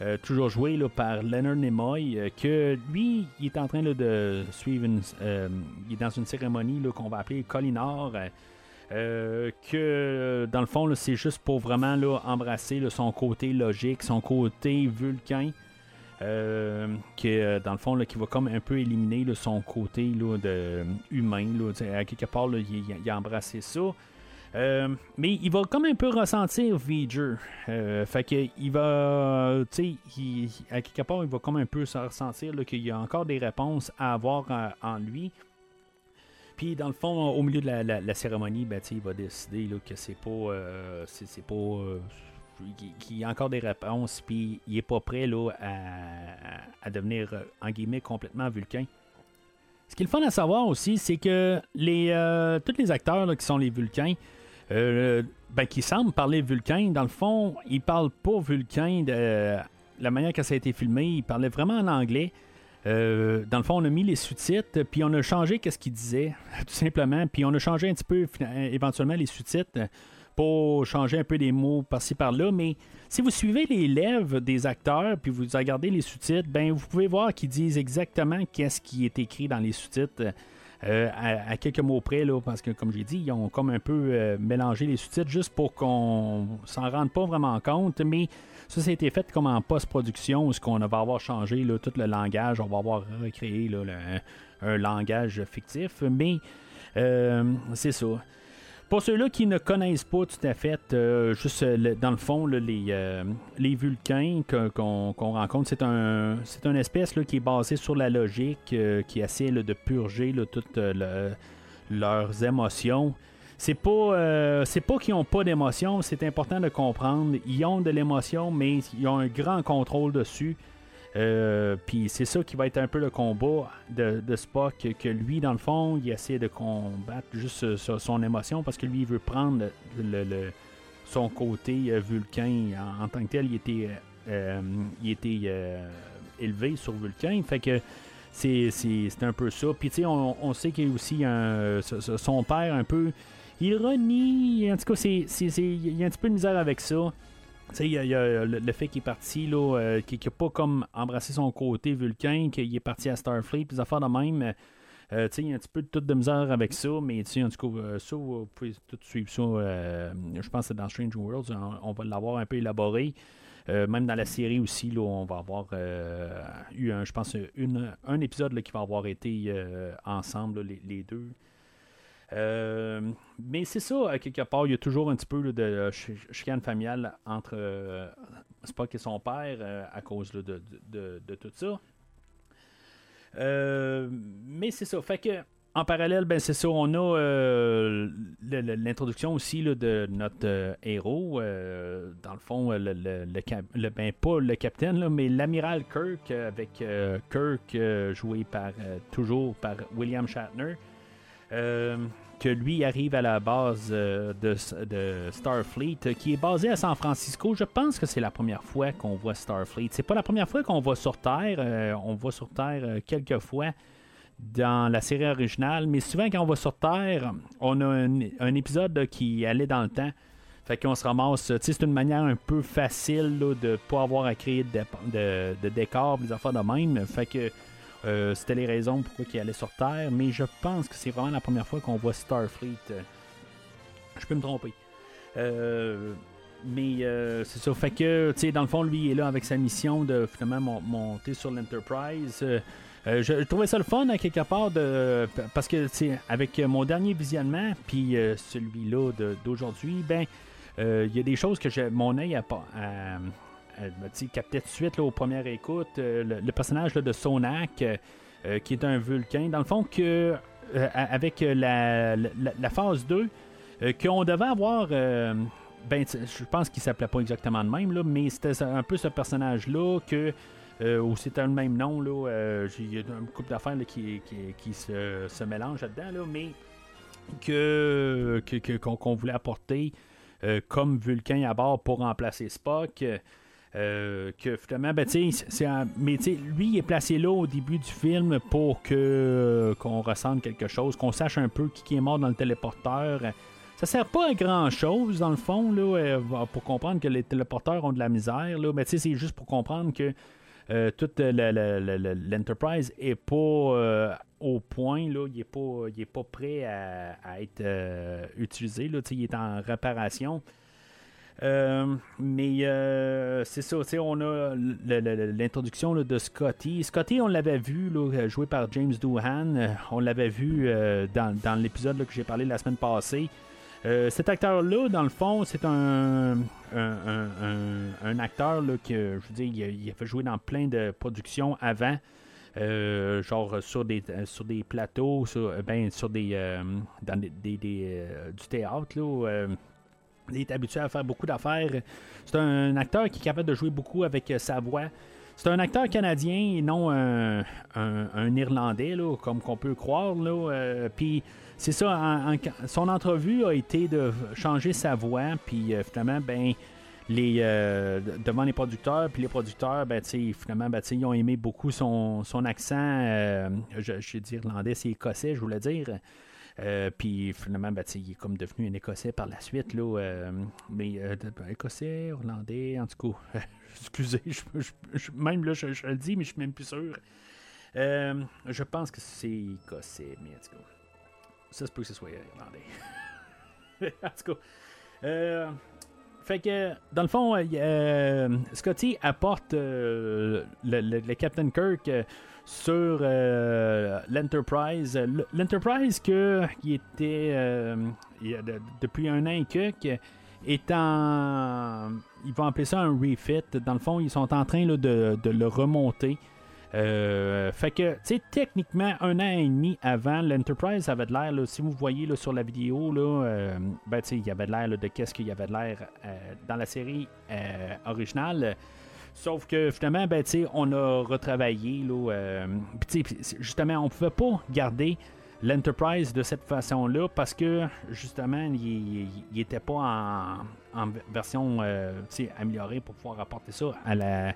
euh, toujours joué là, par Leonard Nimoy, euh, que lui, il est en train de suivre une, euh, il est dans une cérémonie qu'on va appeler Colinor. que dans le fond, c'est juste pour vraiment là, embrasser son côté logique, son côté vulcain. Euh, qui, euh, dans le fond, là, qui va comme un peu éliminer son côté là, de, humain. Là, à quelque part, il, a embrassé ça. Euh, mais il va comme un peu ressentir V'ger. fait que il va, tu sais, à quelque part, il va comme un peu se ressentir qu'il y a encore des réponses à avoir en lui. Puis dans le fond, au milieu de la, cérémonie, ben, il va décider que c'est pas, c'est, pas qui, a encore des réponses, puis il est pas prêt là, à, devenir, euh, en guillemets, complètement vulcain. Ce qui est le fun à savoir aussi, c'est que les, euh, tous les acteurs qui sont les vulcains, euh, ben, qui semblent parler vulcain, dans le fond, ils parlent pas vulcain de la manière que ça a été filmé, ils parlaient vraiment en anglais. dans le fond, on a mis les sous-titres, puis on a changé qu'est-ce qu'ils disaient, [laughs] tout simplement. Puis on a changé un petit peu éventuellement les sous-titres changer un peu des mots par-ci par-là, mais si vous suivez les lèvres des acteurs puis vous regardez les sous-titres, ben vous pouvez voir qu'ils disent exactement qu'est-ce qui est écrit dans les sous-titres. Euh, à, quelques mots près, là, parce que comme j'ai dit, ils ont comme un peu euh, mélangé les sous-titres juste pour qu'on s'en rende pas vraiment compte, mais ça, ça a été fait comme en post-production, où ce qu'on va avoir changé là, tout le langage, on va avoir recréé là, un, langage fictif, mais euh, c'est ça. Pour ceux-là qui ne connaissent pas tout à fait, euh, juste euh, dans le fond, les, euh, les vulcains qu'on rencontre, c'est un une espèce qui est basée sur la logique, qui essaie de purger toutes leurs émotions. C'est pas c'est pas qu'ils n'ont pas d'émotions, c'est important de comprendre. Ils ont de l'émotion, mais ils ont un grand contrôle dessus. Euh, puis c'est ça qui va être un peu le combat de, Spock, que lui, dans le fond, il essaie de combattre juste son émotion parce que lui, il veut prendre le, son côté euh, vulcain. En, tant que tel, il était, euh, il était élevé sur Vulcain. Fait que c'est, un peu ça. Puis tu sais, on, sait qu'il y a aussi un, son père un peu. Il renie. En tout cas, il y a un petit peu de misère avec ça. Il y, a, le, fait qu'il est parti, là, euh, qu'il n'a pas comme embrassé son côté vulcain, qu'il est parti à Starfleet, puis affaires de même. Euh, il y a un petit peu de toute de misère avec ça, mais en tout cas, euh, ça, vous pouvez tout suivre ça. je pense que c'est dans Strange Worlds, on, va l'avoir un peu élaboré. même dans la série aussi, là, on va avoir eu, un, je pense, une, un épisode qui va avoir été ensemble, les, deux. Euh, mais c'est ça, à quelque part, il y a toujours un petit peu de chicane familiale entre euh, Spock et son père euh, à cause de, tout ça. mais c'est ça, fait que en parallèle, ben c'est ça, on a euh, l'introduction aussi de notre héros. dans le fond, le, ben, pas le capitaine, mais l'amiral Kirk, avec Kirk joué par toujours par William Shatner que lui arrive à la base euh, de, Starfleet, euh, qui est basé à San Francisco. Je pense que c'est la première fois qu'on voit Starfleet. C'est pas la première fois qu'on va sur Terre. Euh, on va sur Terre quelques fois dans la série originale, mais souvent quand on va sur Terre, on a un, épisode qui allait dans le temps. Fait qu'on se ramasse. C'est une manière un peu facile de de pas avoir à créer de, de, de décor, des affaires de même. Fait que euh, c'était les raisons pourquoi il allait sur Terre, mais je pense que c'est vraiment la première fois qu'on voit Starfleet. Euh, je peux me tromper. Euh, mais c'est ça. Fait que, tu dans le fond, lui, est là avec sa mission de finalement monter sur l'Enterprise. je, trouvais ça le fun à quelque part de parce que avec mon dernier visionnement puis celui-là d'aujourd'hui ben il y a des choses que mon œil a pas elle m'a dit de suite là, aux premières écoutes euh, le, personnage de Sonak, euh, euh, qui est un vulcain. Dans le fond, que avec la, phase 2, qu'on devait avoir. ben, je pense qu'il s'appelait pas exactement de même, là, mais c'était un peu ce personnage-là que. ou c'était le même nom, là. Il y a un couple d'affaires qui, qui, se, se mélangent là-dedans, là, mais que, qu'on, voulait apporter comme Vulcain à bord pour remplacer Spock. Euh, que finalement, ben, lui, il est placé là au début du film pour que qu'on ressente quelque chose, qu'on sache un peu qui, est mort dans le téléporteur. Ça sert pas à grand chose, dans le fond, là, euh, pour comprendre que les téléporteurs ont de la misère. Là, mais c'est juste pour comprendre que euh, toute l'Enterprise est pas au point, là, il n'est pas, est pas prêt à, à être utilisé. Là, il est en réparation. Euh, mais euh, c'est ça, on a l'introduction de Scotty. Scotty, on l'avait vu là, joué par James Doohan. Euh, on l'avait vu dans, l'épisode que j'ai parlé la semaine passée. cet acteur-là, dans le fond, c'est un, un, acteur là, que, je veux dire, il a, fait jouer dans plein de productions avant. genre sur des sur des plateaux, sur, ben, sur des dans des, du théâtre là, il est habitué à faire beaucoup d'affaires. C'est un acteur qui est capable de jouer beaucoup avec euh, sa voix. C'est un acteur canadien et non un, Irlandais, comme qu'on peut croire. Euh, puis c'est ça, son entrevue a été de changer sa voix, puis euh, finalement, ben, les, devant les producteurs, puis les producteurs, ben, finalement, ben, ils ont aimé beaucoup son, accent, je, je dis irlandais, c'est écossais, je voulais dire. Euh, puis finalement, ben, il est comme devenu un Écossais par la suite. Là, euh, mais euh, Écossais, Hollandais, en tout cas. [laughs] excusez, même là, je, le dis, mais je suis même plus sûr. je pense que c'est Écossais, mais en tout cas. Ça se peut que ce soit Irlandais. [laughs] en tout cas. fait que, dans le fond, Scotty apporte le, Captain Kirk sur euh, l'Enterprise. L'Enterprise que, qui était euh, depuis un an et quelques est en. Ils vont appeler ça un refit. Dans le fond, ils sont en train de, le remonter. Euh, fait que, tu sais, techniquement, un an et demi avant, l'Enterprise avait de l'air, si vous voyez là, sur la vidéo, là, ben, il y avait de l'air de qu'est-ce qu'il y avait de l'air dans la série originale. Sauf que finalement, ben, on a retravaillé. Là, euh, justement, on pouvait pas garder l'Enterprise de cette façon-là parce que justement, il n'était pas en, version euh, améliorée pour pouvoir apporter ça à la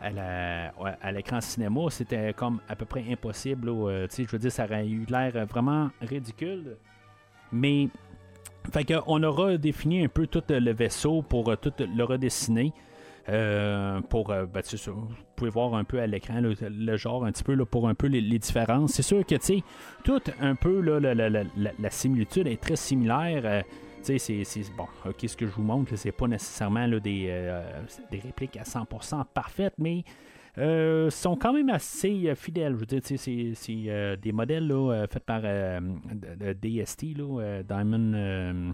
à l'écran cinéma, c'était comme à peu près impossible. Euh, je veux dire, ça aurait eu l'air vraiment ridicule. Mais, fait que, on a redéfini un peu tout le vaisseau pour tout le redessiner. Euh, pour, euh, ben, vous pouvez voir un peu à l'écran le, genre, un petit peu pour un peu les, différences. C'est sûr que, tu sais, tout un peu, là, la, similitude est très similaire. Euh, c'est bon, ok, ce que je vous montre, c'est pas nécessairement des, des répliques à 100% parfaites, mais euh, sont quand même assez fidèles. Je veux dire, c'est des modèles faits par DST, Diamond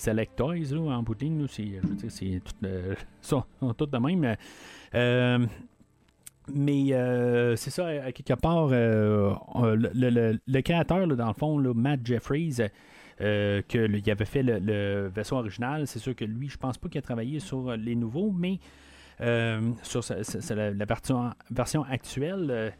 Select Toys, en bout de ligne, c'est, je veux dire, c'est tout, euh, [laughs] de même. Euh, Mais c'est ça, quelque part, le, créateur, dans le fond, Matt Jeffries, euh, qu'il avait fait le, vaisseau original. C'est sûr que lui, je pense pas qu'il a travaillé sur les nouveaux, mais sur la, version, actuelle.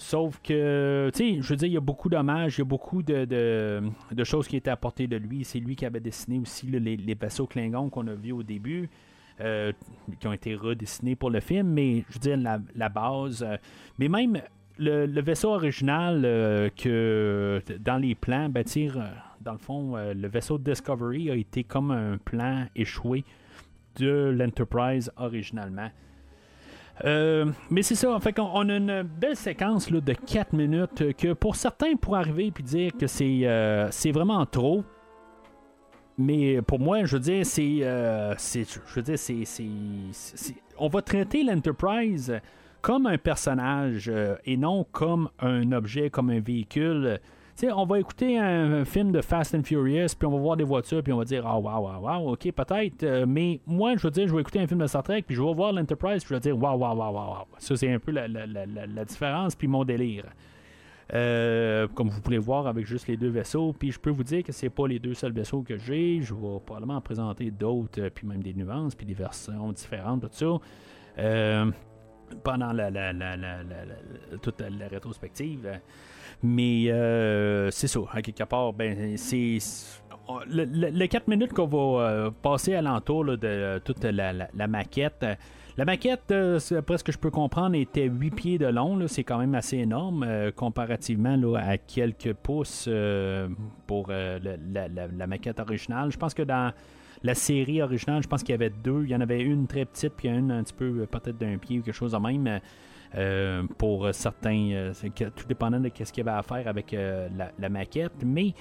Sauf que, tu sais, je veux dire, il y a beaucoup d'hommages, il y a beaucoup de, choses qui étaient apportées de lui. C'est lui qui avait dessiné aussi les, vaisseaux Klingons qu'on a vus au début, euh, qui ont été redessinés pour le film, mais je veux dire, la, base. Euh, mais même le, vaisseau original euh, que dans les plans, ben, dans le fond, le vaisseau Discovery a été comme un plan échoué de l'Enterprise originalement. Euh, mais c'est ça, en fait, on, a une belle séquence là, de 4 minutes que pour certains pourraient arriver et dire que euh, c'est vraiment trop. Mais pour moi, je veux dire, c'est. Euh, je veux dire, c'est. On va traiter l'Enterprise comme un personnage et non comme un objet, comme un véhicule on va écouter un, film de Fast and Furious, puis on va voir des voitures, puis on va dire Ah, waouh, waouh, waouh, ok, peut-être. Euh, mais moi, je veux dire, je vais écouter un film de Star Trek, puis je vais voir l'Enterprise, puis je vais dire Waouh, waouh, waouh, waouh. Ça, c'est un peu la, différence, puis mon délire. Euh, comme vous pouvez voir avec juste les deux vaisseaux, puis je peux vous dire que c'est pas les deux seuls vaisseaux que j'ai. Je vais probablement en présenter d'autres, euh, puis même des nuances, puis des versions différentes, tout ça. pendant la, toute la rétrospective. Mais euh, c'est ça, à quelque part, ben, c'est. Les 4 minutes qu'on va euh, passer alentour de euh, toute la, maquette. La maquette, après ce que je peux comprendre, était 8 pieds de long. C'est quand même assez énorme comparativement à quelques pouces pour la, maquette originale. Je pense que dans la série originale, je pense qu'il y avait deux. Il y en avait une très petite, puis une un petit peu peut-être d'un pied ou quelque chose de même. Euh, pour certains, euh, tout dépendant de ce qu'il y avait à faire avec euh, la, maquette. Mais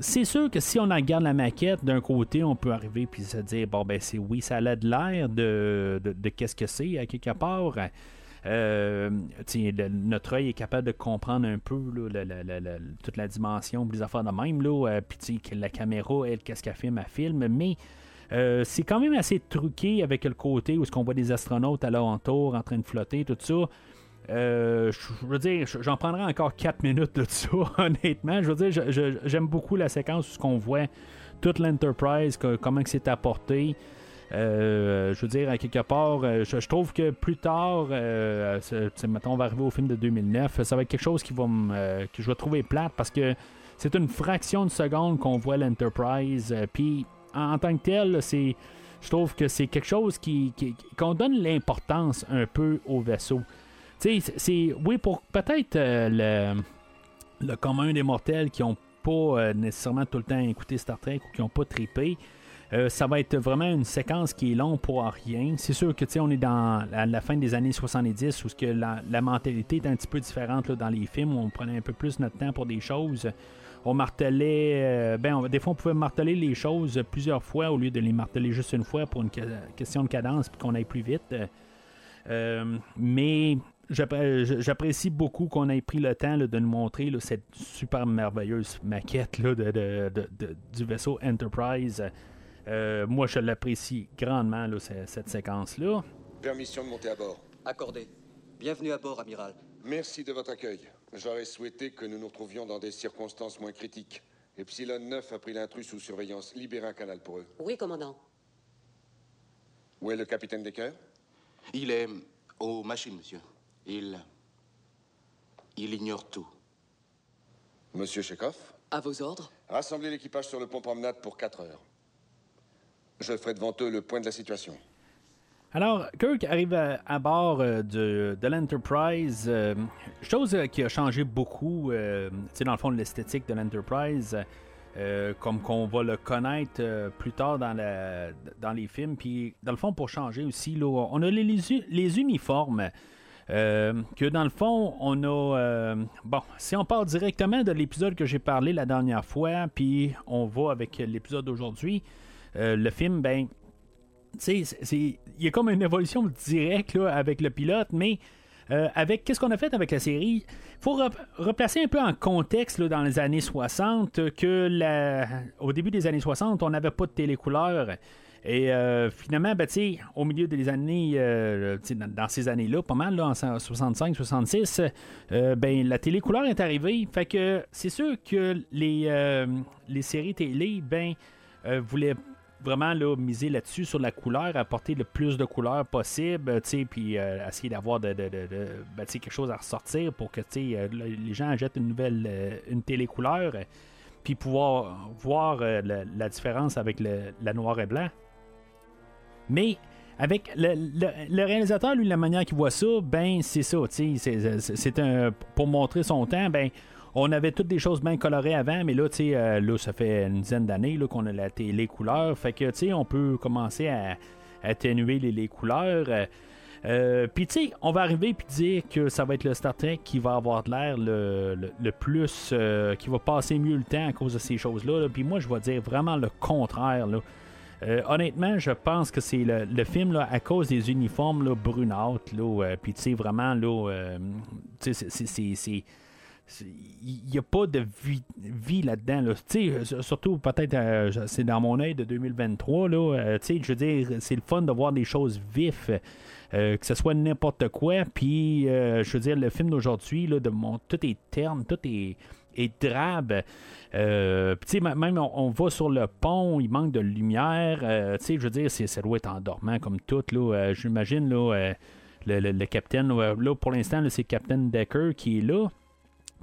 c'est sûr que si on regarde la maquette, d'un côté, on peut arriver puis se dire bon ben c'est oui, ça a de l'air de, de, qu'est-ce que c'est à quelque part. notre œil est capable de comprendre un peu toute la dimension des affaires de même. Là, puis la caméra, elle, qu'est-ce qu'elle filme, elle filme. Mais euh, c'est quand même assez truqué avec le côté où est-ce qu'on voit des astronautes à l'alentour en train de flotter, tout ça. Euh, je veux dire, j'en prendrai encore 4 minutes de ça, [laughs] honnêtement. Je veux dire, j'aime beaucoup la séquence où ce qu'on voit toute l'Enterprise, comment c'est apporté. Euh, je veux dire, à quelque part, je, trouve que plus tard, mettons, on va arriver au film de 2009, ça va être quelque chose qui va que je vais trouver plate parce que c'est une fraction de seconde qu'on voit l'Enterprise. Puis en, tant que tel, c'est, je trouve que c'est quelque chose qui, qu'on donne l'importance un peu au vaisseau. Tu sais, c'est, oui, pour peut-être euh, le, le commun des mortels qui n'ont pas euh, nécessairement tout le temps écouté Star Trek ou qui n'ont pas trippé. Euh, ça va être vraiment une séquence qui est longue pour rien. C'est sûr que on est dans la, fin des années 70 où que la, mentalité est un petit peu différente dans les films où on prenait un peu plus notre temps pour des choses on martelait, euh, ben, des fois on pouvait marteler les choses plusieurs fois au lieu de les marteler juste une fois pour une question de cadence puis qu'on aille plus vite. Euh, mais j'apprécie beaucoup qu'on ait pris le temps de nous montrer cette super merveilleuse maquette de, du vaisseau Enterprise. Euh, moi, je l'apprécie grandement, cette séquence-là. Permission de monter à bord. Accordé. Bienvenue à bord, amiral. Merci de votre accueil. J'aurais souhaité que nous nous retrouvions dans des circonstances moins critiques. Epsilon 9 a pris l'intrus sous surveillance. Libérez un canal pour eux. Oui, commandant. Où est le capitaine Decker Il est aux machines, monsieur. Il. Il ignore tout. Monsieur Chekhov? À vos ordres Rassemblez l'équipage sur le pont promenade pour 4 heures. Je ferai devant eux le point de la situation. Alors, Kirk arrive à, bord euh, de, l'Enterprise, euh, chose euh, qui a changé beaucoup, c'est dans le fond, l'esthétique de l'Enterprise, comme qu'on va le connaître plus tard dans, les films. Puis, dans le fond, pour changer aussi, on a les, les uniformes. que dans le fond, on a. bon, si on part directement de l'épisode que j'ai parlé la dernière fois, puis on va avec l'épisode d'aujourd'hui, le film, ben, il y a comme une évolution directe avec le pilote, mais euh, avec qu'est-ce qu'on a fait avec la série, il faut replacer un peu en contexte dans les années 60 que au début des années 60, on n'avait pas de télécouleur. Et euh, finalement, ben, au milieu des années, euh, dans, ces années-là, pas mal, là, en 65-66, euh, ben, la télé couleur est arrivée. Fait que c'est sûr que les, les séries télé ben, voulaient vraiment là, miser là-dessus, sur la couleur, apporter le plus de couleurs possible, puis essayer d'avoir de, de, ben, quelque chose à ressortir pour que les gens achètent une nouvelle une télé couleur, puis pouvoir voir la, différence avec le, la noir et blanc. Mais avec le, réalisateur, lui, la manière qu'il voit ça, ben c'est ça, c'est un pour montrer son temps, ben on avait toutes des choses bien colorées avant, mais là, tu sais, euh, là, ça fait une dizaine d'années qu'on a la télé couleurs, fait que, tu sais, on peut commencer à, atténuer les, couleurs. Euh, euh, puis, tu sais, on va arriver puis dire que ça va être le Star Trek qui va avoir de l'air le, plus, qui va passer mieux le temps à cause de ces choses-là. Puis moi, je vais dire vraiment le contraire. Là. Euh, honnêtement, je pense que c'est le, film là, à cause des uniformes là. Euh, Puis tu sais, vraiment, là, euh, c'est. Il n'y a pas de vie, là-dedans. Là. Surtout, peut-être, c'est dans mon œil de 2023. Là, je veux dire, c'est le fun de voir des choses vives. que ce soit n'importe quoi. Puis, je veux dire, le film d'aujourd'hui, tout est terne, tout est, est drabe. Euh, même on, va sur le pont, il manque de lumière. Euh, je veux dire, ça doit être endormant comme tout. Euh, j'imagine le, le, capitaine, là, pour l'instant, c'est Captain Decker qui est là.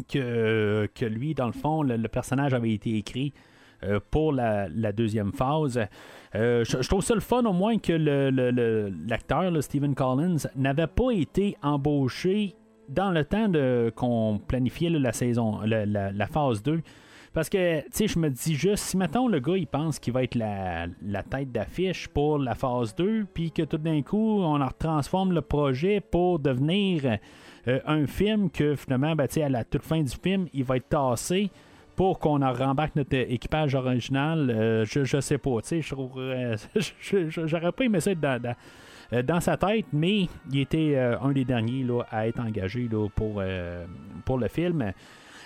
Que, que lui, dans le fond, le, personnage avait été écrit pour la, deuxième phase. je, trouve ça le fun au moins que l'acteur, Stephen Collins, n'avait pas été embauché dans le temps qu'on planifiait la saison, la, phase 2. Parce que, tu sais, je me dis juste, si mettons le gars, il pense qu'il va être la, tête d'affiche pour la phase 2, puis que tout d'un coup, on transforme le projet pour devenir euh, un film que finalement, ben, à la toute fin du film, il va être tassé pour qu'on en rembarque notre équipage original. Euh, je, je sais pas. Euh, [laughs] j'aurais pas aimé ça être dans, dans sa tête, mais il était un des derniers là, à être engagé là, pour, pour le film.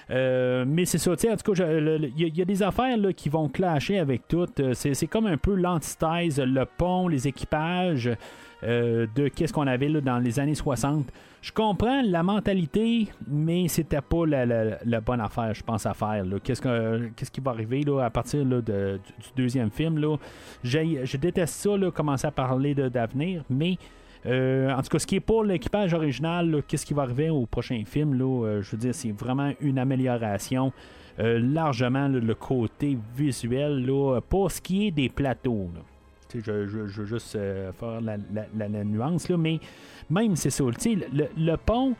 Mais c'est ça, en tout cas, il y, a des affaires là, qui vont clasher avec tout. C'est comme un peu l'antithèse, le pont, les équipages euh, de qu'est-ce qu'on avait là, dans les années 60. Je comprends la mentalité, mais c'était pas la, bonne affaire, je pense, à faire. Qu'est-ce, qui va arriver là, à partir du, deuxième film? Je déteste ça, commencer à parler d'avenir, mais euh, en tout cas, ce qui est pour l'équipage original, qu'est-ce qui va arriver au prochain film, euh, je veux dire, c'est vraiment une amélioration. Largement le côté visuel pour ce qui est des plateaux. Je, veux juste faire la, nuance, là, mais même c'est ça. Le, le pont,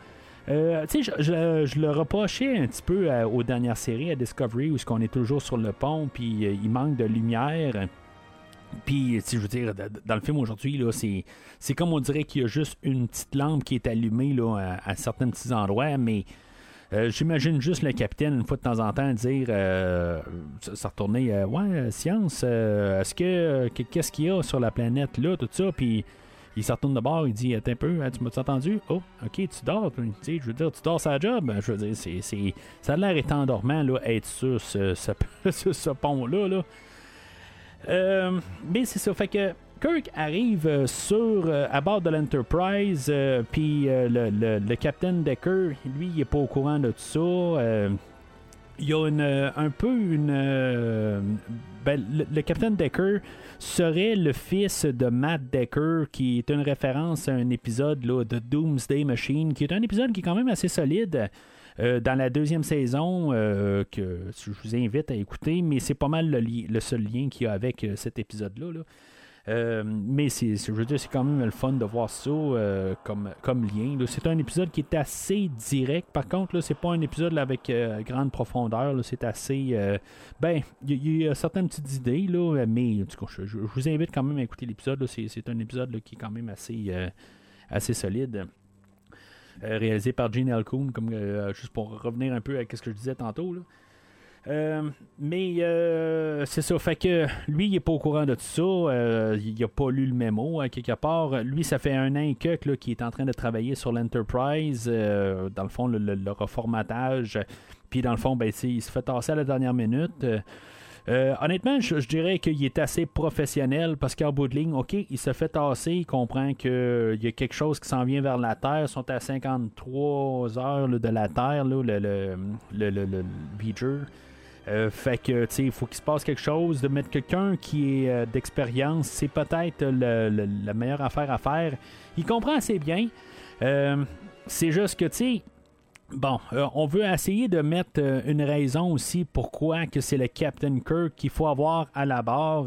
je, je, le reprochais un petit peu aux dernières séries, à Discovery, où -ce on est toujours sur le pont, puis il manque de lumière. Puis, je veux dire, dans le film aujourd'hui, c'est comme on dirait qu'il y a juste une petite lampe qui est allumée là, à, certains petits endroits, mais euh, j'imagine juste le capitaine, une fois de temps en temps, dire euh, ça, retourner euh, Ouais, science, est-ce que. qu'est-ce qu'il y a sur la planète là, tout ça, puis. Il se retourne de bord, il dit Attends un peu, hein, tu m'as entendu Oh, ok, tu dors. je veux dire, tu dors sa job. Je veux dire, c'est, ça a l'air étant endormant, là, être sur ce, [laughs] ce pont-là. Là. Euh, mais c'est ça, fait que Kirk arrive euh, sur euh, à bord de l'Enterprise, puis le, le, Captain Decker, lui, il est pas au courant de tout ça. il y a une, un peu une. Ben, le, Captain Decker serait le fils de Matt Decker, qui est une référence à un épisode là, de Doomsday Machine, qui est un épisode qui est quand même assez solide. Euh, dans la deuxième saison, euh, que je vous invite à écouter, mais c'est pas mal le, seul lien qu'il y a avec euh, cet épisode-là. Mais c'est, je veux dire, c'est quand même le fun de voir ça comme, comme lien. C'est un épisode qui est assez direct. Par contre, là, c'est pas un épisode avec grande profondeur. c'est assez. ben, il y, a certaines petites idées, mais je, vous invite quand même à écouter l'épisode. C'est, un épisode qui est quand même assez, assez solide. Euh, réalisé par Gene Alcoon, comme, euh, juste pour revenir un peu à ce que je disais tantôt. Euh, mais c'est ça, fait que lui, il est pas au courant de tout ça. il a pas lu le mémo à quelque part. Lui, ça fait un an que qui est en train de travailler sur l'Enterprise, dans le fond, le, reformatage. Puis dans le fond, ben, il se fait tasser à la dernière minute. Euh, honnêtement, je, dirais qu'il est assez professionnel parce qu'en bout de ligne, OK, il se fait tasser, il comprend qu'il y a quelque chose qui s'en vient vers la Terre. Ils sont à 53 heures de la Terre, le, le, le, le, Beecher. Euh, fait que, tu sais, il faut qu'il se passe quelque chose. De mettre quelqu'un qui est euh, d'expérience, c'est peut-être la meilleure affaire à faire. Il comprend assez bien. c'est juste que, tu sais, Bon, euh, on veut essayer de mettre euh, une raison aussi pourquoi que c'est le Captain Kirk qu'il faut avoir à la barre.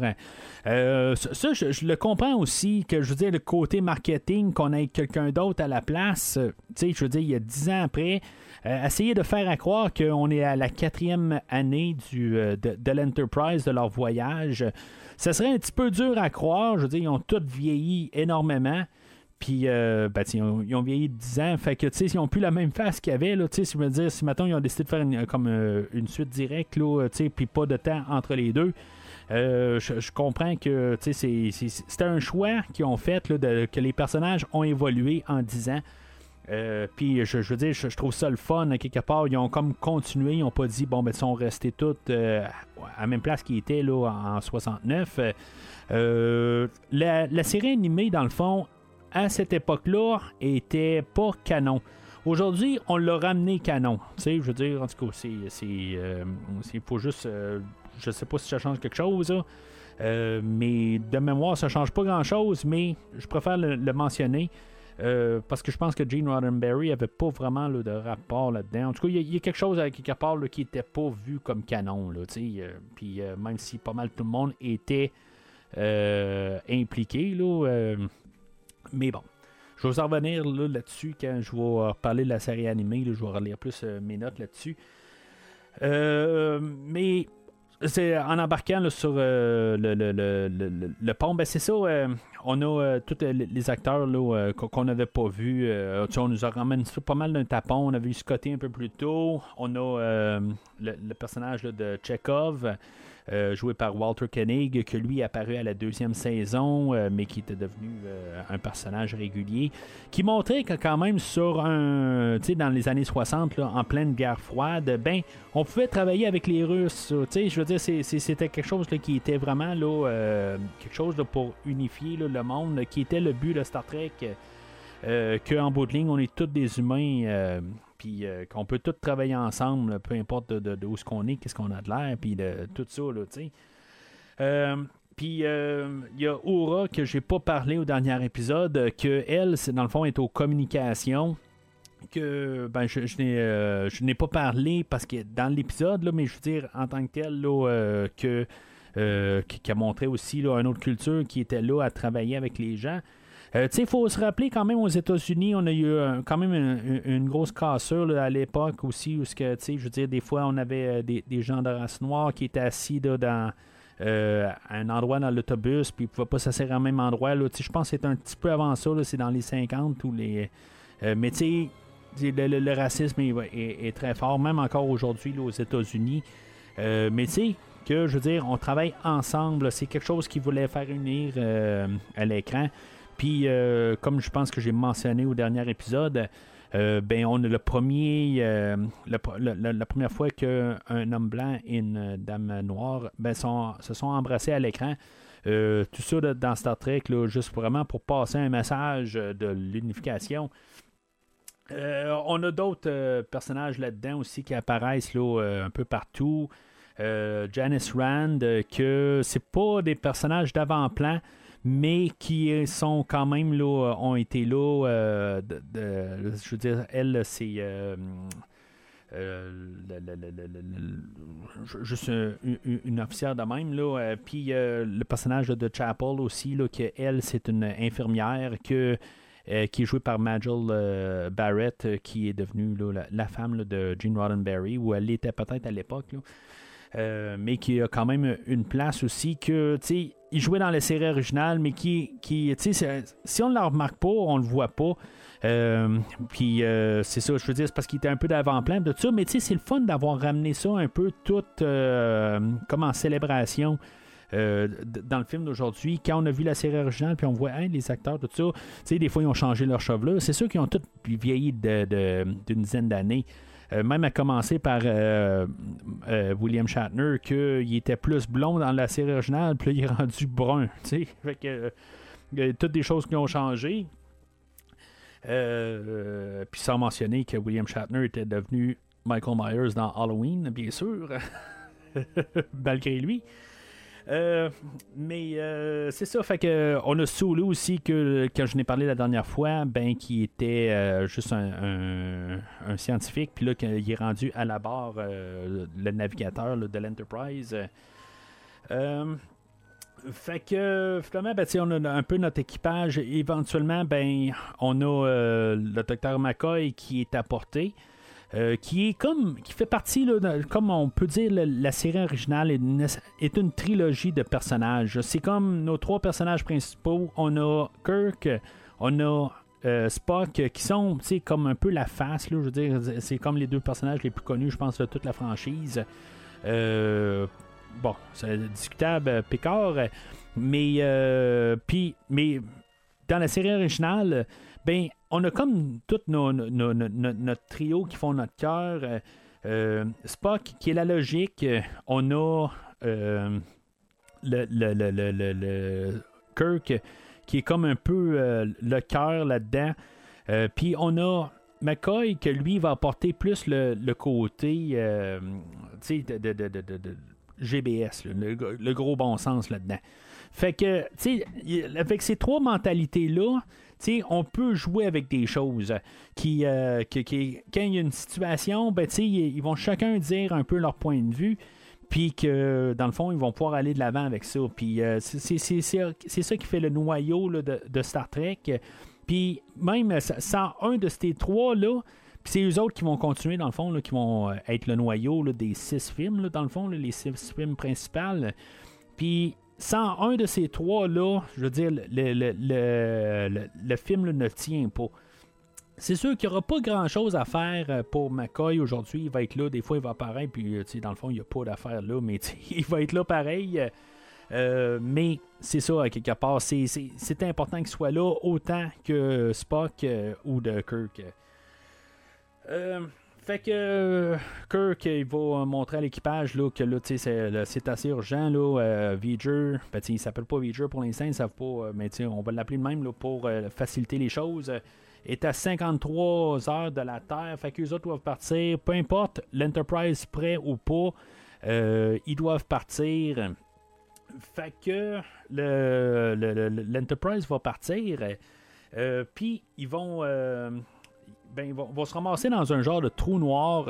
Euh, ça, je, le comprends aussi, que je veux dire, le côté marketing, qu'on ait quelqu'un d'autre à la place, tu sais, je veux dire, il y a dix ans après, essayer de faire à croire qu'on est à la quatrième année du, de, de l'Enterprise, de leur voyage, ça serait un petit peu dur à croire. Je veux dire, ils ont tous vieilli énormément. Puis, euh, ben, ils, ont, vieilli de 10 ans. Fait que, tu sais, ils ont plus la même face qu'il y avait. Là, si, me dire, si maintenant ils ont décidé de faire une, comme euh, une suite directe, là, puis pas de temps entre les deux. Euh, je, comprends que c'est un choix qu'ils ont fait, de, que les personnages ont évolué en 10 ans. Puis je, veux dire, je, trouve ça le fun, quelque part. Ils ont comme continué, ils n'ont pas dit, bon, ben, ils sont restés tous à la même place qu'ils étaient là, en 69. la, la, série animée, dans le fond, à cette époque-là, était pas canon. Aujourd'hui, on l'a ramené canon. Tu sais, je veux dire, en tout cas, c'est. Euh, il faut juste. Euh, je sais pas si ça change quelque chose, euh, mais de mémoire, ça change pas grand-chose, mais je préfère le, mentionner. Parce que je pense que Gene Roddenberry avait pas vraiment de rapport là-dedans. En tout cas, il y, a quelque chose avec quelque part qui était pas vu comme canon. Là, puis même si pas mal tout le monde était impliqué, là, mais bon. Je vais en revenir là-dessus quand je vais parler de la série animée. je vais relire plus euh, mes notes là-dessus. Euh, mais c'est en embarquant sur euh, le, pont, ben c'est ça. on a tous les acteurs qu'on n'avait pas vus. on nous a ramené pas mal d'un tapon. On avait vu Scotty un peu plus tôt. On a le, personnage de Chekhov. Euh, joué par Walter Koenig, que lui apparu à la deuxième saison, euh, mais qui était devenu euh, un personnage régulier, qui montrait que quand même sur un, dans les années 60, en pleine guerre froide, ben, on pouvait travailler avec les Russes. Je veux dire, c'était quelque chose qui était vraiment là, quelque chose pour unifier le monde, qui était le but de Star Trek. qu'en bout de ligne, on est tous des humains puis euh, qu'on peut tous travailler ensemble, peu importe de, où ce qu'on est, qu'est-ce qu'on a de l'air, puis de, tout ça, là, tu sais. Euh, puis euh, il y a Aura que j'ai pas parlé au dernier épisode, que elle, c'est dans le fond, est aux communications. Que ben, je, je n'ai pas parlé parce que dans l'épisode, mais je veux dire, en tant que tel, là, que, qui, a montré aussi là, une autre culture qui était là à travailler avec les gens. Euh, il faut se rappeler quand même aux États-Unis, on a eu euh, quand même une, grosse cassure à l'époque aussi, où que, je veux dire, des fois, on avait euh, des, gens de race noire qui étaient assis dans un endroit dans l'autobus, puis ils ne pouvaient pas s'asseoir au même endroit. Je pense que c'est un petit peu avant ça, c'est dans les 50 ou les. mais tu sais, le, racisme est, très fort, même encore aujourd'hui aux États-Unis. mais tu sais, que je veux dire, on travaille ensemble, c'est quelque chose qui voulait faire unir à l'écran. Euh, comme je pense que j'ai mentionné au dernier épisode, euh, ben, on a le premier, euh, la première fois qu'un homme blanc et une dame noire ben, se sont embrassés à l'écran. tout ça dans Star Trek, juste vraiment pour passer un message de l'unification. on a d'autres personnages là-dedans aussi qui apparaissent là, un peu partout. Janice Rand, que c'est pas des personnages d'avant-plan, mais qui sont quand même là, ont été là. Euh, je veux dire, elle, c'est. Euh, euh, juste une, officière de même. Là. puis le personnage de Chapel aussi, là, que elle, c'est une infirmière que, qui est jouée par Majel Barrett, qui est devenue la, femme de Gene Roddenberry, ou elle l'était peut-être à l'époque. Euh, mais qui a quand même une place aussi que, tu sais, il jouait dans la série originale, mais qui, qui tu sais, si on ne la remarque pas, on le voit pas. Euh, puis euh, c'est ça, je veux dire, c'est parce qu'il était un peu d'avant-plan de tout ça, mais tu sais, c'est le fun d'avoir ramené ça un peu tout comme en célébration. dans le film d'aujourd'hui, quand on a vu la série originale, puis on voit les acteurs, tout ça, tu sais, des fois ils ont changé leur chevelure. C'est sûr qu'ils ont tous vieilli d'une dizaine d'années. Même à commencer par William Shatner, qu'il était plus blond dans la série originale, puis il est rendu brun. Fait que, toutes des choses qui ont changé. puis sans mentionner que William Shatner était devenu Michael Myers dans Halloween, bien sûr, [laughs] malgré lui. Euh, mais euh, c'est ça, fait que on a Sulu aussi que quand je n'ai parlé la dernière fois, ben qui était euh, juste un, scientifique, puis là qu'il est rendu à la barre le navigateur de l'Enterprise. fait que finalement, ben, on a un peu notre équipage. Éventuellement, ben on a le docteur McCoy qui est apporté. Euh, qui est comme qui fait partie, comme on peut dire, la, série originale est une, trilogie de personnages. C'est comme nos trois personnages principaux. On a Kirk, on a euh, Spock, qui sont comme un peu la face. Là, je veux dire, c'est comme les deux personnages les plus connus, je pense, de toute la franchise. Euh, bon, c'est discutable, Picard, mais puis, mais dans la série originale, ben on a comme tout notre trio qui font notre cœur. Euh, euh, Spock, qui est la logique. On a euh, le, Kirk, qui est comme un peu le cœur là-dedans. Puis on a McCoy, que lui va apporter plus le, côté de, GBS, le, gros bon sens là-dedans. Fait que, tu sais, avec ces trois mentalités-là, on peut jouer avec des choses qui, euh, quand il y a une situation, ben, ils vont chacun dire un peu leur point de vue puis que dans le fond, ils vont pouvoir aller de l'avant avec ça. Puis euh, c'est ça qui fait le noyau de, Star Trek. Puis même sans un de ces trois-là, c'est eux autres qui vont continuer, dans le fond, qui vont euh, être le noyau des six films, dans le fond, les six films principaux. Puis sans un de ces trois-là, je veux dire, le, film ne tient pas. C'est sûr qu'il n'y aura pas grand-chose à faire euh, pour McCoy aujourd'hui. Il va être là, des fois il va apparaître, puis euh, dans le fond, il n'y a pas d'affaire là, mais [laughs] il va être là pareil. Euh, mais c'est ça, à quelque part, c'est important qu'il soit là autant que Spock ou de Kirk. Fait que euh, Kirk il va montrer à l'équipage que là, c'est, assez urgent. Là, euh, V'ger, ben, il s'appelle pas V'ger pour l'instant, ils savent pas, euh, mais on va l'appeler le même là, pour faciliter les choses. est à 53 heures de la Terre, fait qu'eux autres doivent partir. Peu importe l'Enterprise prêt ou pas, ils doivent partir. Fait que le, l'Enterprise va partir. Puis ils vont ben, ils vont, se ramasser dans un genre de trou noir.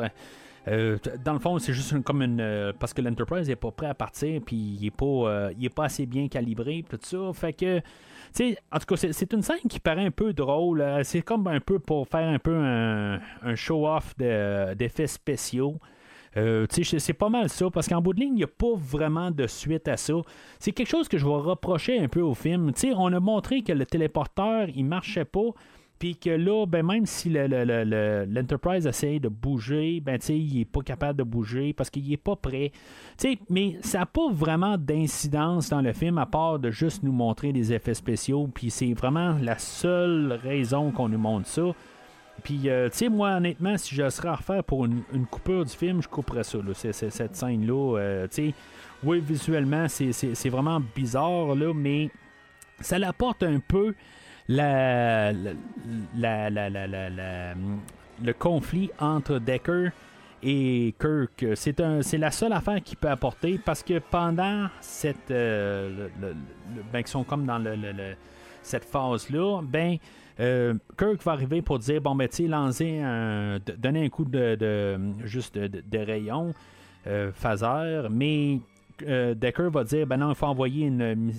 Euh, dans le fond, c'est juste comme une. Euh, parce que l'Enterprise n'est pas prêt à partir, puis il n'est pas, euh, est pas assez bien calibré, tout ça. Fait que. en tout cas, c'est une scène qui paraît un peu drôle. C'est comme un peu pour faire un peu un, show-off d'effets spéciaux. c'est pas mal ça, parce qu'en bout de ligne, il n'y a pas vraiment de suite à ça. C'est quelque chose que je vais reprocher un peu au film. on a montré que le téléporteur, il marchait pas. Puis que là, ben, même si l'Enterprise essaye de bouger, ben, il n'est pas capable de bouger parce qu'il n'est pas prêt. mais ça n'a pas vraiment d'incidence dans le film à part de juste nous montrer des effets spéciaux. Puis c'est vraiment la seule raison qu'on nous montre ça. Puis, euh, tu sais, moi, honnêtement, si je serais à refaire pour une, coupure du film, je couperais ça, cette scène-là. Euh, tu sais, oui, visuellement, c'est vraiment bizarre, là, mais ça l'apporte un peu la, la, la, le conflit entre Decker et Kirk. C'est, la seule affaire qu'il peut apporter parce que pendant cette. Euh, ben, qu'ils sont comme dans le, cette phase-là, ben. Euh, Kirk va arriver pour dire bon ben tu lancer un donner un coup de, juste de, de, rayon euh, phaser mais euh, Decker va dire ben non, il faut envoyer une,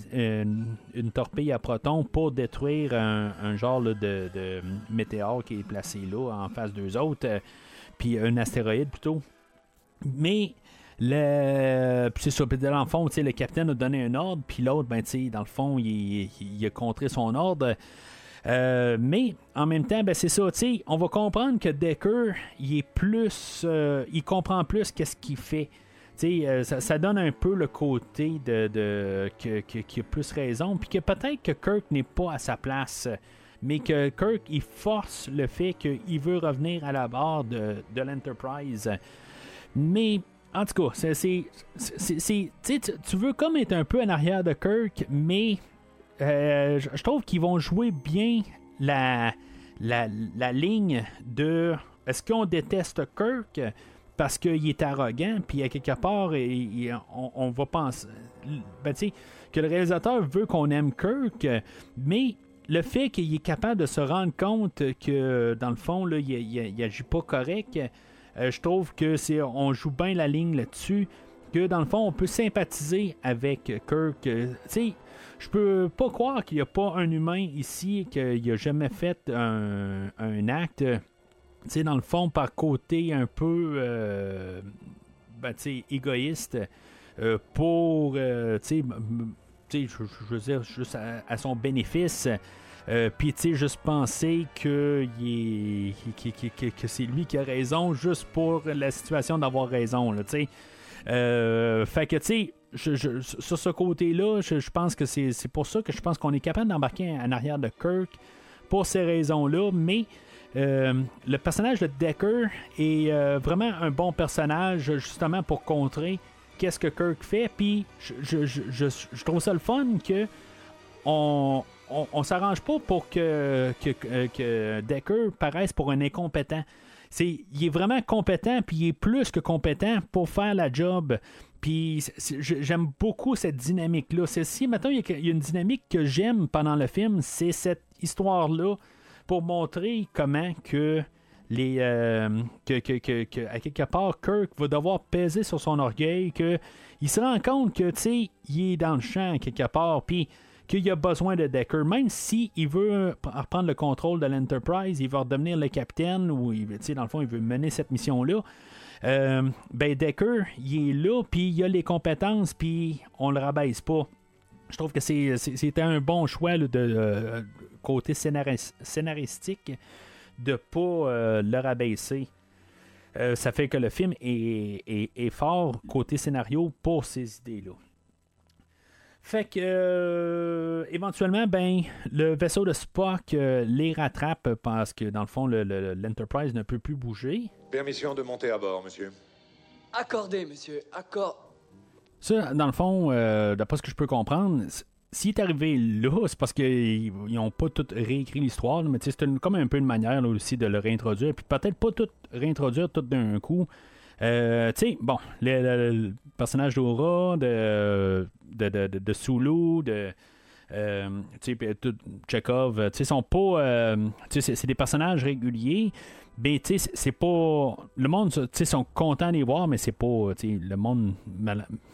une, torpille à proton pour détruire un, genre de, météore qui est placé là en face d'eux autres, euh, puis un astéroïde plutôt. Mais le, c'est ça, dans le fond, le capitaine a donné un ordre, puis l'autre, ben, dans le fond, il, a contré son ordre. Euh, mais en même temps, ben, c'est ça, on va comprendre que Decker, il est plus, il comprend plus qu'est-ce qu'il fait. Euh, ça, donne un peu le côté de, de qui a plus raison, puis que peut-être que Kirk n'est pas à sa place mais que Kirk, il force le fait qu'il veut revenir à la barre de, de l'Enterprise. Mais en tout cas, c'est, tu veux comme être un peu en arrière de Kirk, mais euh, je trouve qu'ils vont jouer bien la ligne de est-ce qu'on déteste Kirk? Parce qu'il est arrogant, puis à quelque part, on, va penser ben, que le réalisateur veut qu'on aime Kirk, mais le fait qu'il est capable de se rendre compte que, dans le fond, il n'agit pas correct, euh, je trouve que c'est on joue bien la ligne là-dessus, que dans le fond, on peut sympathiser avec Kirk. Tu sais, je peux pas croire qu'il n'y a pas un humain ici qui a jamais fait un acte sais, dans le fond, par côté un peu euh, ben, égoïste euh, pour, euh, je, veux dire, juste à, son bénéfice. Puis, tu sais, juste penser que, que, c'est lui qui a raison juste pour la situation d'avoir raison, sais. fait que, tu sais, sur ce côté-là, je, pense que c'est pour ça que je pense qu'on est capable d'embarquer en arrière de Kirk pour ces raisons-là, mais euh, le personnage de Decker est euh, vraiment un bon personnage, justement, pour contrer qu'est-ce que Kirk fait. Puis, je, trouve ça le fun que on, s'arrange pas pour que, que, Decker paraisse pour un incompétent. C'est, il est vraiment compétent, puis il est plus que compétent pour faire la job. Puis j'aime beaucoup cette dynamique-là. C'est si maintenant il y a une dynamique que j'aime pendant le film, c'est cette histoire-là pour montrer comment que les euh, que, à quelque part Kirk va devoir peser sur son orgueil que il se rend compte que tu sais il est dans le champ quelque part puis qu'il a besoin de Decker. Même si il veut reprendre le contrôle de l'Enterprise il va redevenir le capitaine ou il dans le fond il veut mener cette mission là euh, ben Decker il est là puis il a les compétences puis on le rabaisse pas je trouve que c'était un bon choix de, euh, côté scénaristique de pas euh, le rabaisser. Euh, ça fait que le film est, fort côté scénario pour ces idées-là. Fait que éventuellement, ben, le vaisseau de Spock les rattrape parce que dans le fond, l'Enterprise ne peut plus bouger. Permission de monter à bord, monsieur. Accordé, monsieur. Accord. Ça, dans le fond, euh, d'après ce que je peux comprendre, s'il est arrivé là, c'est parce qu'ils n'ont pas tout réécrit l'histoire, mais c'est comme un peu une manière aussi de le réintroduire, puis peut-être pas tout réintroduire tout d'un coup. Euh, tu bon, le, personnage d'Aura, de, de, de, de, Sulu, de. Euh, Chekhov, sont pas. Euh, c'est des personnages réguliers, ben, tu sais, c'est pas. Le monde, tu sais, sont contents de les voir, mais c'est pas. Tu sais, le monde.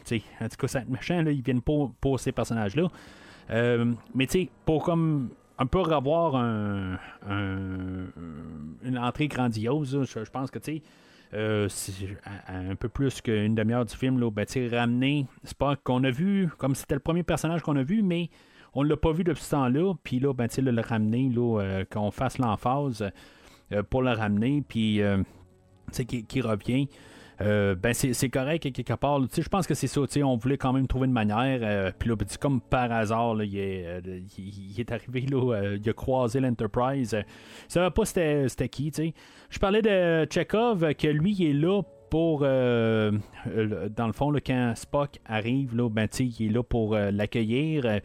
Tu sais, en tout cas, ça machin, là, ils viennent pas pour ces personnages-là. Euh, mais, tu sais, pour comme. Un peu revoir un, une entrée grandiose, je, pense que, tu sais. Euh, un peu plus qu'une demi-heure du film, là, ben, ramener pas qu'on a vu, comme c'était le premier personnage qu'on a vu, mais on l'a pas vu depuis ce temps-là, puis là, ben, le ramener, là, euh, qu'on fasse l'emphase, pour le ramener, puis euh, qui, qui revient. Euh, ben c'est correct quelque part. Je pense que c'est ça. On voulait quand même trouver une manière. puis là, ben, comme par hasard, il, est, il, est, arrivé, là, il a croisé l'Enterprise. Je savais pas c'était qui. Je parlais de Chekhov, que lui, il est là pour. dans le fond, quand Spock arrive, là, ben, il est là pour l'accueillir.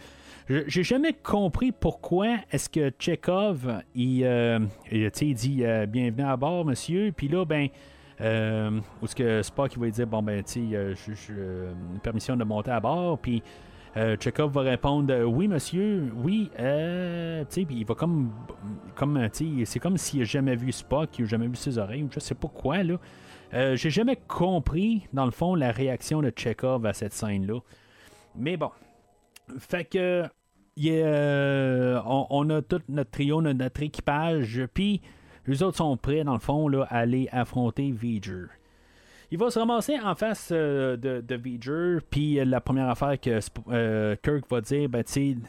J'ai jamais compris pourquoi est-ce que Chekhov, il, euh, il, dit euh, bienvenue à bord, monsieur, puis là, ben. Euh, ou est-ce que Spock va dire bon ben tu sais une permission de monter à bord. Puis Chekhov va répondre oui monsieur oui euh, tu sais il va comme comme c'est comme s'il n'a jamais vu Spock il n'a jamais vu ses oreilles ou je sais pas quoi là. J'ai jamais compris dans le fond la réaction de Chekhov à cette scène là mais bon fait que euh, on, a tout notre trio, notre, équipage, puis les autres sont prêts, dans le fond, là, à aller affronter V'ger. Il va se ramasser en face euh, de, de puis la première affaire que euh, Kirk va dire, ben,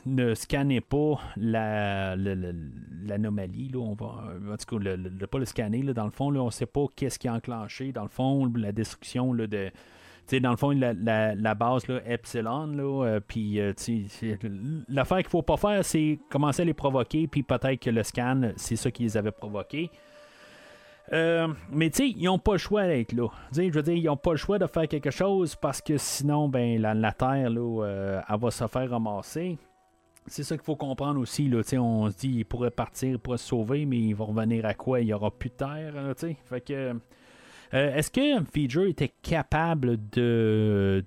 ne scannez pas l'anomalie. La, on va, en tout cas, pas le scanner, dans le fond, là, on ne sait pas qu'est-ce qui a enclenché, dans le fond, la destruction de, dans le fond, la, la, base, là, Epsilon, là, puis l'affaire qu'il faut pas faire, c'est commencer à les provoquer, puis peut-être que le scan, c'est ça qui les avait provoqués. mais tu sais, ils n'ont pas le choix d'être là. je veux dire, ils n'ont pas le choix de faire quelque chose parce que sinon, ben, la, Terre, là, elle va se faire ramasser c'est ça qu'il faut comprendre aussi. Là, on se dit qu'il pourrait partir, pour se sauver, mais il va revenir à quoi? Il n'y aura plus de terre. fait que. Euh, est-ce que Feature était capable de,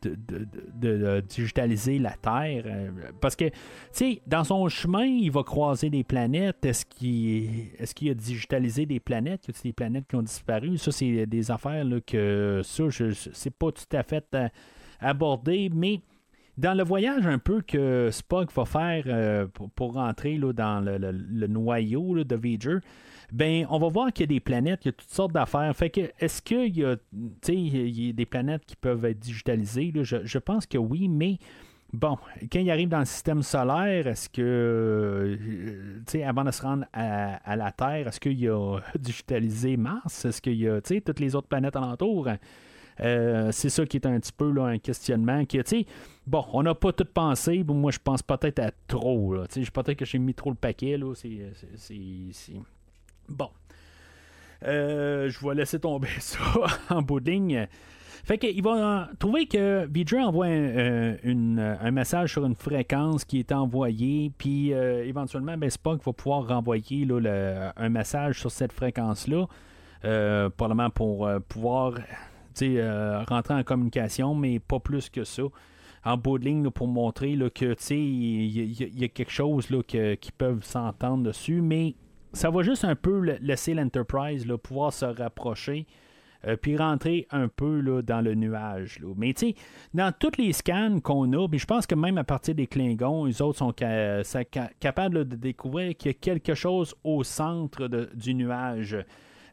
digitaliser la Terre? Euh, parce que, tu sais, dans son chemin, il va croiser des planètes. Est-ce qu'il est qu'il a digitalisé des planètes? Y a des planètes qui ont disparu? Ça, c'est des affaires que ça, je sais pas tout à fait euh, abordé, mais dans le voyage un peu que Spock va faire pour, rentrer là, dans le, noyau de Voyager, ben on va voir qu'il y a des planètes, il y a toutes sortes d'affaires. Fait que est-ce qu'il y a, y a des planètes qui peuvent être digitalisées? Je, pense que oui, mais bon, quand il arrive dans le système solaire, est-ce que euh, avant de se rendre à, la Terre, est-ce qu'il y a [laughs] digitalisé Mars? Est-ce qu'il y a toutes les autres planètes alentours? Euh, c'est ça qui est un petit peu là, un questionnement. Qui, bon, on n'a pas tout pensé. moi, je pense peut-être à trop. Peut-être que j'ai mis trop le paquet. Là. C'est, Bon. Euh, je vais laisser tomber [laughs] ça en bout Fait qu'il va trouver que Vidra envoie un, message sur une fréquence qui est envoyée, puis euh, éventuellement, ben, Spock va pouvoir renvoyer là, un message sur cette fréquence-là, probablement pour pouvoir euh, rentrer en communication, mais pas plus que ça. En bout de ligne, pour montrer là, que il y, a quelque chose là, qui peuvent s'entendre dessus, mais ça va juste un peu laisser l'Enterprise pouvoir se rapprocher. Euh, puis rentrer un peu là, dans le nuage. Mais tu sais, dans tous les scans qu'on a, je pense que même à partir des Klingons, les autres sont capables de découvrir qu'il y a quelque chose au centre du nuage.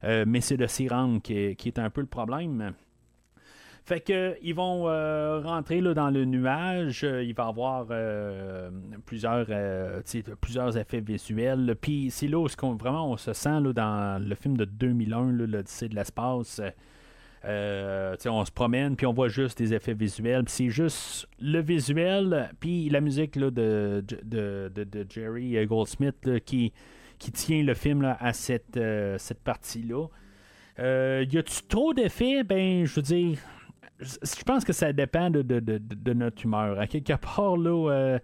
Euh, mais c'est le Siran qui, qui, est un peu le problème. Fait que ils vont euh, rentrer là, dans le nuage. Euh, il va y avoir euh, plusieurs, plusieurs effets visuels. Puis c'est là où vraiment on se sent là, dans le film de 2001, l'Odyssée de l'espace. on se promène, puis on voit juste des effets visuels. c'est juste le visuel, puis la musique là, de, de, de, Jerry Goldsmith qui, tient le film à cette, cette partie-là. y a-tu trop d'effets? Ben, je veux dire, je pense que ça dépend de, notre humeur. À quelque part, là, euh,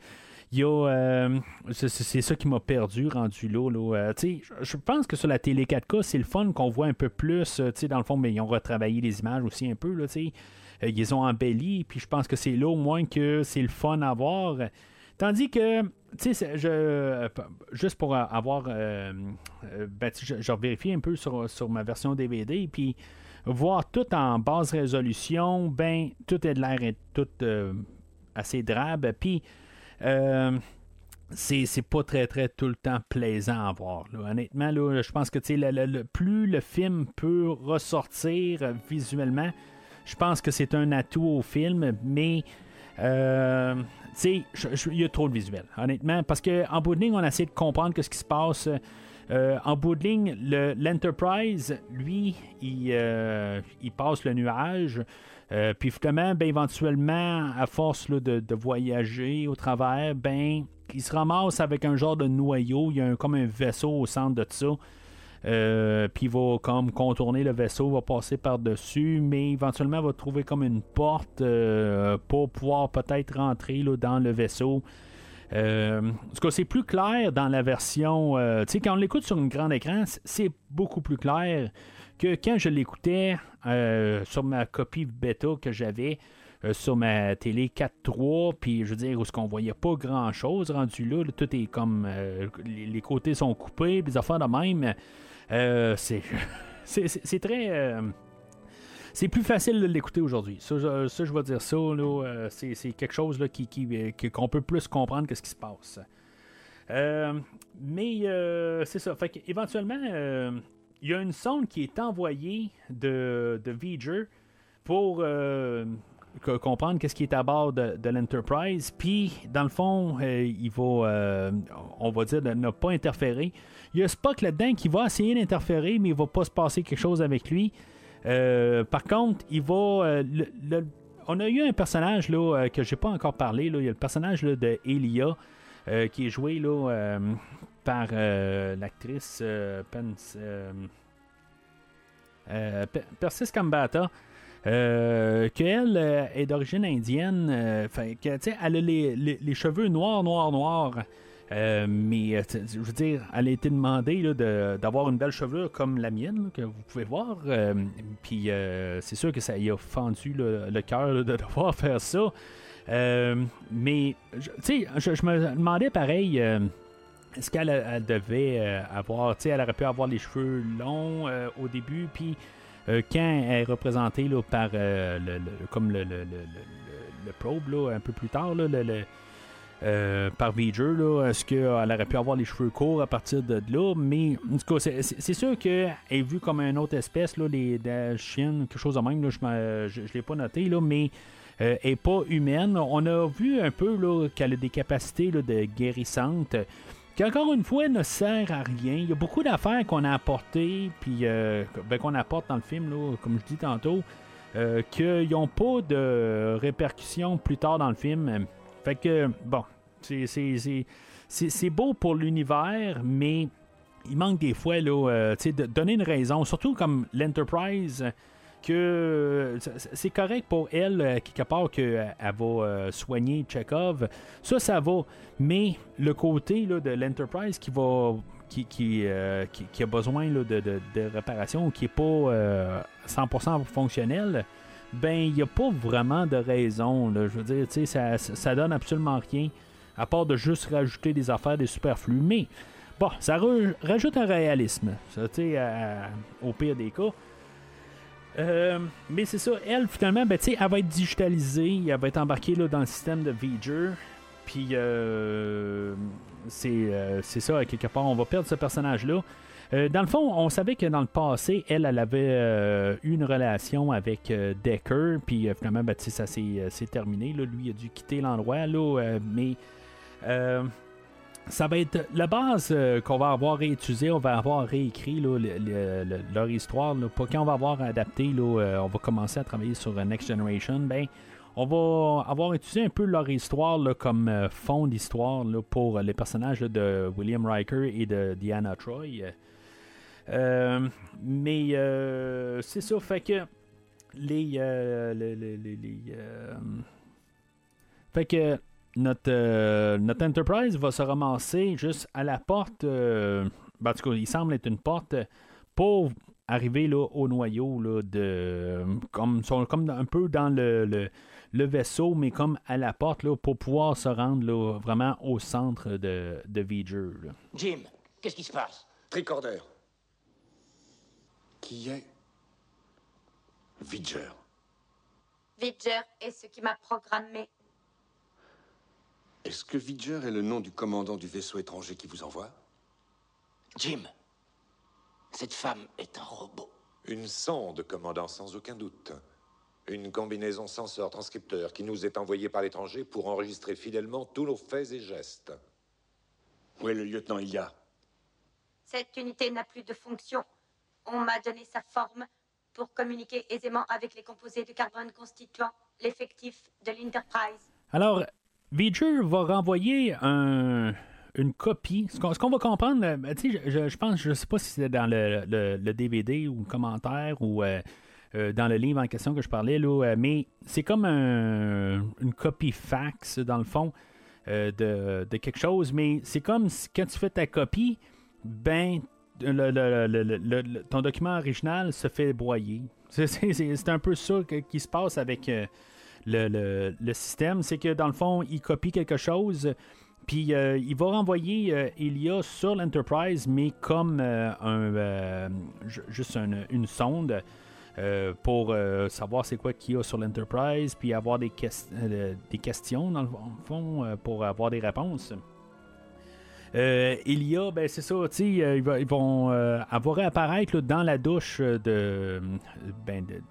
euh, c'est, ça qui m'a perdu, rendu là. Euh, je pense que sur la télé 4K, c'est le fun qu'on voit un peu plus. dans le fond, mais ils ont retravaillé les images aussi un peu. Là, ils les ont embellis. Puis je pense que c'est là au moins que c'est le fun à voir. Tandis que, je, juste pour avoir. ben, je, je vérifie un peu sur, sur ma version DVD. Puis voir tout en basse résolution, ben, tout est de l'air est tout euh, assez drabe. Puis, euh, c'est pas très, très tout le temps plaisant à voir. Honnêtement, là, je pense que le, plus le film peut ressortir visuellement, je pense que c'est un atout au film, mais. Euh, il y a trop de visuels, honnêtement, parce qu'en bout de ligne, on essaie de comprendre ce qui se passe. Euh, en bout de ligne, l'Enterprise, lui, euh, il, passe le nuage. Euh, puis finalement, ben, éventuellement, à force de, voyager au travers, ben, il se ramasse avec un genre de noyau. Il y a comme un vaisseau au centre de ça. puis il va comme contourner le vaisseau, va passer par-dessus, mais éventuellement va trouver comme une porte pour pouvoir peut-être rentrer dans le vaisseau. Euh, en tout cas, c'est plus clair dans la version. Euh, tu sais, quand on l'écoute sur un grand écran, c'est beaucoup plus clair que quand je l'écoutais euh, sur ma copie bêta que j'avais sur ma télé 4.3, puis je veux dire, où ce qu'on voyait pas grand chose rendu là, tout est comme. les, côtés sont coupés, des affaires de même. [laughs] c'est très c'est plus facile de l'écouter aujourd'hui. Ça, je vais dire ça. Euh, c'est, quelque chose qui, qu'on peut plus comprendre que ce qui se passe. Euh, mais euh, c'est ça. Fait éventuellement, il y a une sonde qui est envoyée de, de pour comprendre qu'est-ce qui est à bord de, l'Enterprise. Puis, dans le fond, il va, on va dire, ne pas interférer. Il y a Spock là-dedans qui va essayer d'interférer, mais il va pas se passer quelque chose avec lui. Euh, par contre, il va. Euh, on a eu un personnage là, que j'ai pas encore parlé. Il y a le personnage là, de Elia qui est joué par l'actrice. Persis Kambata. Euh, qu'elle euh, est d'origine indienne, euh, elle a les, cheveux noirs, noirs, noirs. Mais je veux dire, elle a été demandée d'avoir une belle chevelure comme la mienne, que vous pouvez voir. Puis c'est sûr que ça y a fendu le cœur de [laughs] devoir faire ça. mais, tu sais, je, me demandais pareil. est-ce qu'elle devait avoir, tu sais, elle aurait pu avoir les cheveux longs au début, puis euh, quand elle est représentée là, par euh, le, comme le, le, le, probe un peu plus tard, là, euh, par V'ger, est-ce qu'elle aurait pu avoir les cheveux courts à partir de là? Mais en tout cas, c'est sûr qu'elle est vue comme une autre espèce, là, les, chiennes, quelque chose de même, là, je ne l'ai pas noté, là, mais elle n'est pas humaine. On a vu un peu qu'elle a des capacités là, de guérissantes qui encore une fois ne sert à rien. Il y a beaucoup d'affaires qu'on a apportées, puis euh, ben, qu'on apporte dans le film, là, comme je dis tantôt, euh, qu'ils n'ont pas de répercussions plus tard dans le film. Fait que, bon, c'est beau pour l'univers, mais il manque des fois là, euh, de donner une raison, surtout comme l'Enterprise que c'est correct pour elle, euh, quelque part, qu'elle va euh, soigner Chekhov. Ça, ça va. Mais le côté là, de l'Enterprise qui va. Qui, qui, euh, a besoin de, de, réparation, qui n'est pas 100% fonctionnel, ben, il n'y a pas vraiment de raison. Je veux dire, ça, ça donne absolument rien, à part de juste rajouter des affaires, des superflus. Mais, bon, ça rajoute un réalisme, ça, au pire des cas. Euh, mais c'est ça, elle, finalement, ben, elle va être digitalisée, elle va être embarquée là, dans le système de V'ger. Puis, euh, euh, c'est ça, quelque part, on va perdre ce personnage-là. Dans le fond, on savait que dans le passé, elle, elle avait eu une relation avec Decker, puis finalement, ben, ça s'est terminé. Lui, a dû quitter l'endroit, mais ça va être la base euh, qu'on va avoir réutilisée, on va avoir réécrit leur histoire. Pour quand on va avoir adapté, euh, on va commencer à travailler sur Next Generation, ben, on va avoir utilisé un peu leur histoire comme euh, fond d'histoire pour les personnages de William Riker et de Diana Troy. Mais c'est ça, fait que les, fait que notre, euh, notre Enterprise va se ramasser juste à la porte. Euh, ben, en tout cas, il semble être une porte pour arriver là, au noyau là, de comme, comme un peu dans le, le, vaisseau, mais comme à la porte là, pour pouvoir se rendre là, vraiment au centre de, de V'ger. Jim, qu'est-ce qui se passe? Tricorder. Qui est V'ger? V'ger est ce qui m'a programmé est-ce que Vidger est le nom du commandant du vaisseau étranger qui vous envoie? Jim, cette femme est un robot. Une sonde, commandant, sans aucun doute. Une combinaison senseur-transcripteur qui nous est envoyée par l'étranger pour enregistrer fidèlement tous nos faits et gestes. Où est le lieutenant Ilia Cette unité n'a plus de fonction. On m'a donné sa forme pour communiquer aisément avec les composés de carbone constituant l'effectif de l'Enterprise. Alors, V'ger va renvoyer une copie. Ce qu'on, va comprendre, euh, ben, je, je, pense, je sais pas si c'est dans le, DVD ou le commentaire ou euh, euh, dans le livre en question que je parlais, là, mais c'est comme une copie fax, dans le fond, de, quelque chose, mais c'est comme quand tu fais ta copie, ben, ton document original se fait broyer. [laughs] C'est, un peu ça qui se passe avec le, le, système, c'est que dans le fond, il copie quelque chose. Puis euh, il va renvoyer euh, Elia sur l'Enterprise, mais comme euh, un, juste une sonde pour savoir c'est quoi qu'il y a sur l'Enterprise, puis avoir des questions dans le fond pour avoir des réponses. Elia, ben c'est ça, ils, ils, vont avoir réapparaître dans la douche de, ben, de,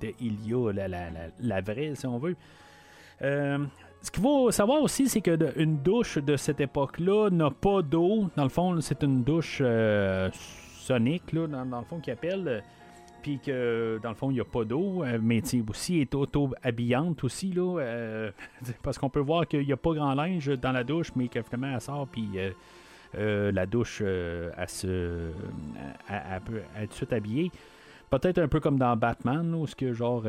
de Ilia, la, la, vraie, si on veut. Euh, ce qu'il faut savoir aussi, c'est qu'une douche de cette époque-là n'a pas d'eau. Dans le fond, c'est une douche euh, sonique, là, dans, le fond, qui appelle. Puis que dans le fond, il n'y a pas d'eau, mais aussi est auto-habillante aussi, là, [laughs] parce qu'on peut voir qu'il n'y a pas grand linge dans la douche, mais que finalement elle sort, puis la douche, elle, se, elle, peut être tout de suite habillée. Peut-être un peu comme dans Batman, où ce que genre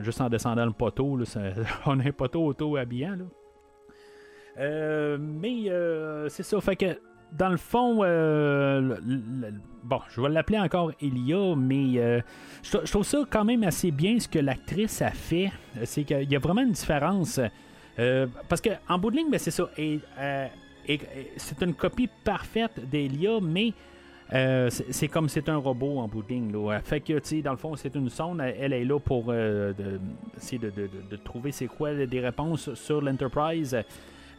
juste en descendant le poteau, [laughs] on a un poteau auto-habillant. mais c'est ça, fait que dans le fond, euh, bon, je vais l'appeler encore Elia, mais euh, je, trouve ça quand même assez bien ce que l'actrice a fait. C'est qu'il y a vraiment une différence. Euh, parce qu'en bout de ligne, ben, c'est ça. Et, c'est une copie parfaite d'Elia, mais c'est comme c'est un robot en bout de ligne. Que, dans le fond, c'est une sonde. Elle est là pour essayer de, de, trouver c'est quoi des réponses sur l'Enterprise.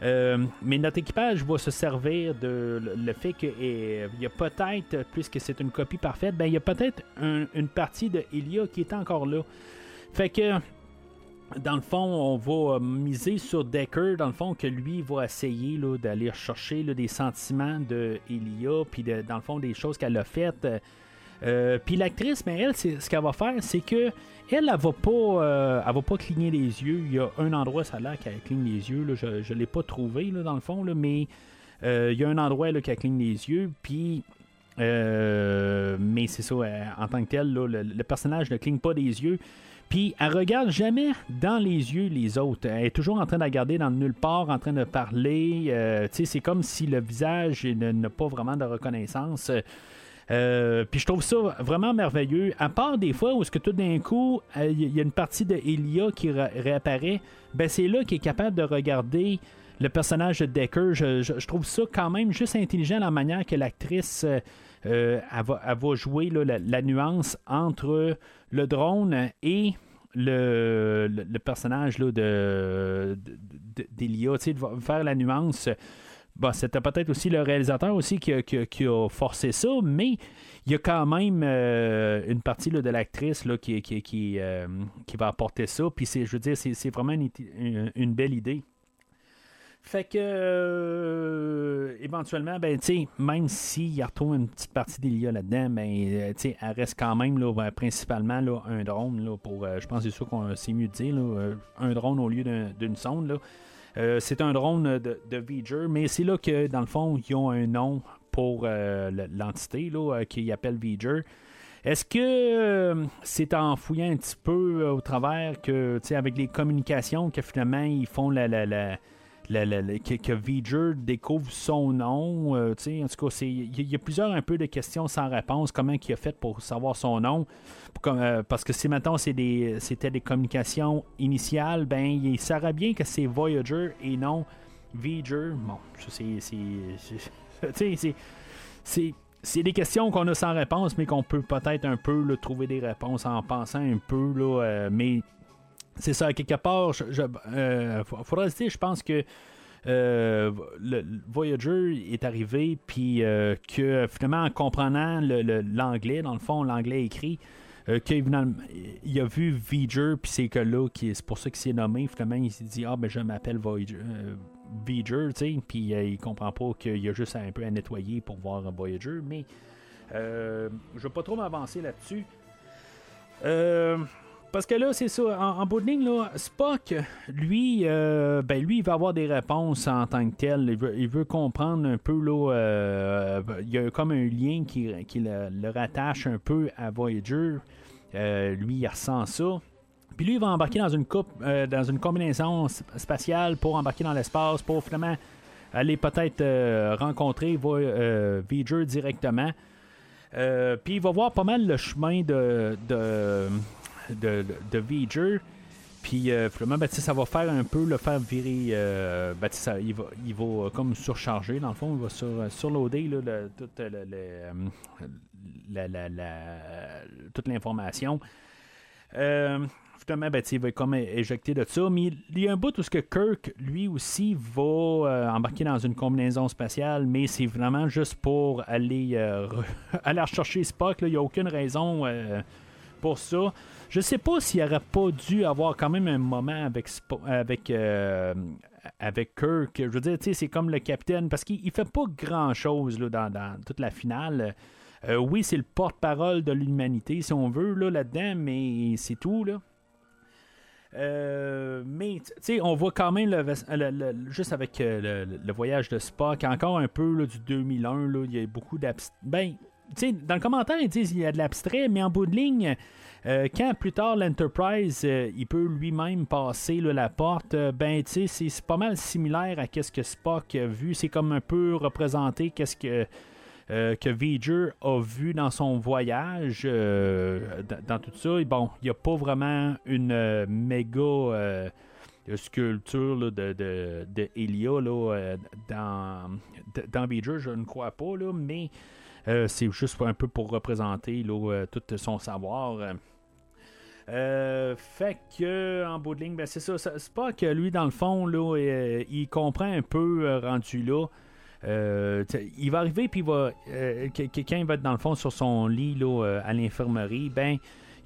Euh, mais notre équipage va se servir de le fait qu'il y a peut-être, puisque c'est une copie parfaite, ben, il y a peut-être une partie de Elia qui est encore là. Fait que, dans le fond, on va miser sur Decker, dans le fond, que lui va essayer d'aller chercher des sentiments de Elia, puis dans le fond, des choses qu'elle a faites. Euh, puis l'actrice, mais elle, ce qu'elle va faire, c'est que elle, elle va pas, euh, elle va pas cligner les yeux. Il y a un endroit, ça l'air qu'elle cligne les yeux. Je ne l'ai pas trouvé là, dans le fond, là, mais euh, il y a un endroit là, qu'elle cligne les yeux. Puis, mais c'est ça, en tant que tel, le, personnage ne cligne pas des yeux. Puis elle regarde jamais dans les yeux les autres. Elle est toujours en train de regarder dans nulle part, en train de parler. c'est comme si le visage n'a pas vraiment de reconnaissance. Euh, puis je trouve ça vraiment merveilleux. À part des fois où ce que tout d'un coup, il euh, y a une partie de Elia qui réapparaît, ben c'est là qu'il est capable de regarder le personnage de Decker. Je, trouve ça quand même juste intelligent la manière que l'actrice euh, va, jouer la, nuance entre le drone et le, personnage là, de, d'Elia, de, de faire la nuance. Bon, c'était peut-être aussi le réalisateur aussi qui a, forcé ça, mais il y a quand même euh, une partie de l'actrice qui, qui, euh, qui, va apporter ça. Puis je veux dire, c'est vraiment une, belle idée. Fait que euh, éventuellement, ben tu même s'il y retrouve une petite partie d'Elia là-dedans, ben elle reste quand même là, principalement là, un drone là, pour je pense c'est sûr qu'on c'est mieux de dire un drone au lieu d'une sonde. Là. Euh, c'est un drone de, de mais c'est là que, dans le fond, ils ont un nom pour euh, l'entité euh, qu'ils appellent V'ger. Est-ce que c'est en fouillant un petit peu au travers que, avec les communications, que finalement ils font la, la que, que découvre son nom. Euh, en tout cas, il y, a plusieurs un peu de questions sans réponse. Comment il a fait pour savoir son nom? Euh, parce que si maintenant c'était des, communications initiales, ben il saurait bien que c'est Voyager et non V'ger. Bon, [laughs] c'est. c'est des questions qu'on a sans réponse, mais qu'on peut peut-être un peu trouver des réponses en pensant un peu. Là, euh, mais c'est ça, quelque part, je, je euh, je pense que euh, le Voyager est arrivé, puis euh, que finalement, en comprenant l'anglais, dans le fond, l'anglais écrit, qu'il il a vu Voyager, puis c'est que là, c'est pour ça qu'il s'est nommé. Finalement, il s'est dit Ah, ben je m'appelle Voyager. Voyager, tu sais, puis il comprend pas qu'il y a juste un peu à nettoyer pour voir Voyager, mais je vais pas trop m'avancer là-dessus. Euh, parce que là, c'est ça, en, bout de ligne, Spock, lui, euh, ben lui, il va avoir des réponses en tant que tel. Il veut, comprendre un peu, euh, il y a comme un lien qui, le, rattache un peu à Voyager. Euh, lui, il ressent ça. Puis lui, il va embarquer dans une coupe, dans une combinaison spatiale pour embarquer dans l'espace, pour finalement aller peut-être rencontrer Voyager directement. puis il va voir pas mal le chemin de, de V'ger. Puis euh, finalement, ça va faire un peu le faire virer. Euh, ça, il, va, il va euh, comme surcharger, dans le fond, il va sur, surloader là, toute, l'information. ben, il va comme éjecter de ça. Mais il y a un bout où ce que Kirk, lui aussi, va embarquer dans une combinaison spatiale, mais c'est vraiment juste pour aller, [laughs] aller Spock. Il n'y a aucune raison pour ça. Je sais pas s'il aurait pas dû avoir quand même un moment avec avec euh, avec Kirk. Je veux dire, c'est comme le capitaine parce qu'il fait pas grand chose là, dans, toute la finale. oui, c'est le porte-parole de l'humanité, si on veut, là, là-dedans, mais c'est tout, là. mais tu sais, on voit quand même le, juste avec le, voyage de Spock, encore un peu là, du 2001, là, il y a beaucoup d'abstrait. Ben, dans le commentaire, ils disent qu'il y a de l'abstrait, mais en bout de ligne, euh, quand plus tard l'Enterprise, euh, il peut lui-même passer la porte, euh, ben tu sais, c'est pas mal similaire à ce que Spock a vu. C'est comme un peu représenté qu'est-ce que que V'ger a vu dans son voyage, dans, tout ça. bon, il n'y a pas vraiment une méga sculpture de, de, de, Elia dans, dans je ne crois pas, là, mais c'est juste un peu pour représenter tout son savoir. Euh, fait que en bout de ligne, ben c'est ça, C'est pas que lui, dans le fond, là, euh, il comprend un peu euh, rendu là. il va arriver puis il va quelqu'un va être dans le fond sur son lit là, à l'infirmerie, ben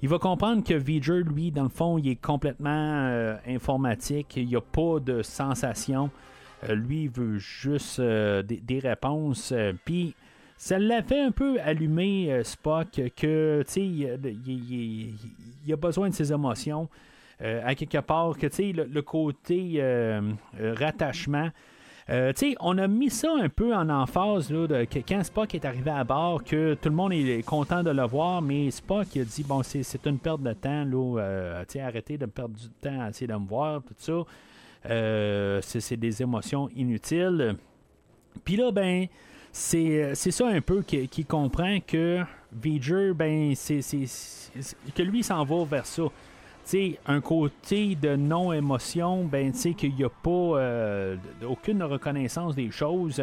il va comprendre que V'ger, lui, dans le fond, il est complètement informatique, il n'y a pas de sensation. lui, il veut juste des, des, réponses. Puis ça l'a fait un peu allumer euh, Spock que, tu sais, il, a besoin de ses émotions. Euh, à quelque part, que, tu sais, le, côté euh, rattachement. sais, on a mis ça un peu en emphase là, de, que quand Spock est arrivé à bord, que tout le monde est content de le voir, mais Spock a dit bon, c'est, une perte de temps, là, arrêtez de me perdre du temps à essayer de me voir, tout ça. c'est, des émotions inutiles. Puis là, ben, euh, c'est ça un peu qui, comprend que V'ger, ben, c'est que lui s'en va vers ça. sais un côté de non-émotion, ben, qu'il n'y a pas euh, aucune reconnaissance des choses.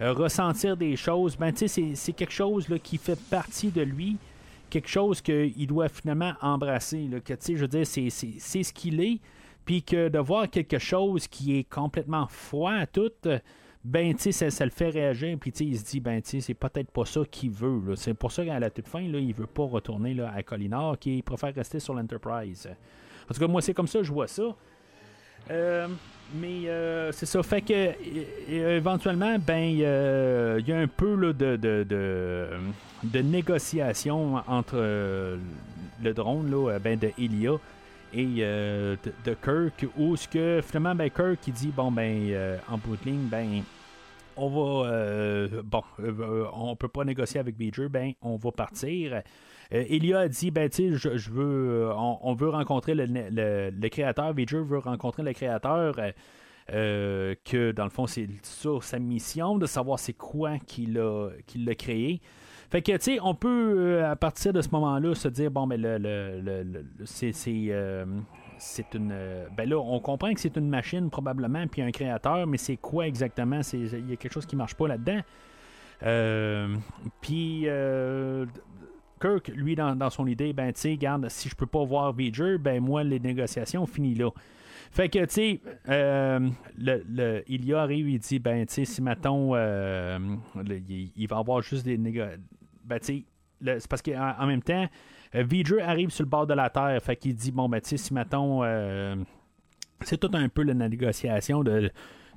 Euh, ressentir des choses, ben, c'est quelque chose là, qui fait partie de lui, quelque chose qu'il doit finalement embrasser. Là, que, je veux dire, c'est ce qu'il est, puis que de voir quelque chose qui est complètement froid à tout, ben, tu sais, ça, le fait réagir, puis il se dit, ben, tu sais, c'est peut-être pas ça qu'il veut. C'est pour ça qu'à la toute fin, là, il veut pas retourner à Collinor, qu'il préfère rester sur l'Enterprise. En tout cas, moi, c'est comme ça je vois ça. Euh, mais euh, c'est ça. Fait que éventuellement, ben il y a un peu de, négociation entre le drone ben, de Elia et euh, de, Kirk, où ce que finalement ben, Kirk qui dit bon ben euh, en bout de ligne, ben on va euh, bon on peut pas négocier avec Beecher, ben on va partir. Elia a dit ben tu je, veux on, veut rencontrer le, le, créateur, Beecher veut rencontrer le créateur. que dans le fond, c'est ça sa mission de savoir c'est quoi qu'il a, qu'il a créé. Fait que, tu sais, on peut, euh, à partir de ce moment-là, se dire, bon, mais le, le, c'est, euh, c'est, une. Euh, ben là, on comprend que c'est une machine, probablement, puis un créateur, mais c'est quoi exactement? Il y a quelque chose qui marche pas là-dedans. puis. Kirk, lui, dans, son idée, ben, tu sais, garde, si je peux pas voir V'ger, ben, moi, les négociations finissent là. Fait que, tu sais, le, il y arrive, il dit, ben, tu sais, si, mettons, il, il, va avoir juste des négociations ben, c'est parce qu'en même temps, euh, Vidre arrive sur le bord de la terre. Fait qu'il dit, bon, ben, tu si mettons. Euh, c'est tout un peu la négociation de,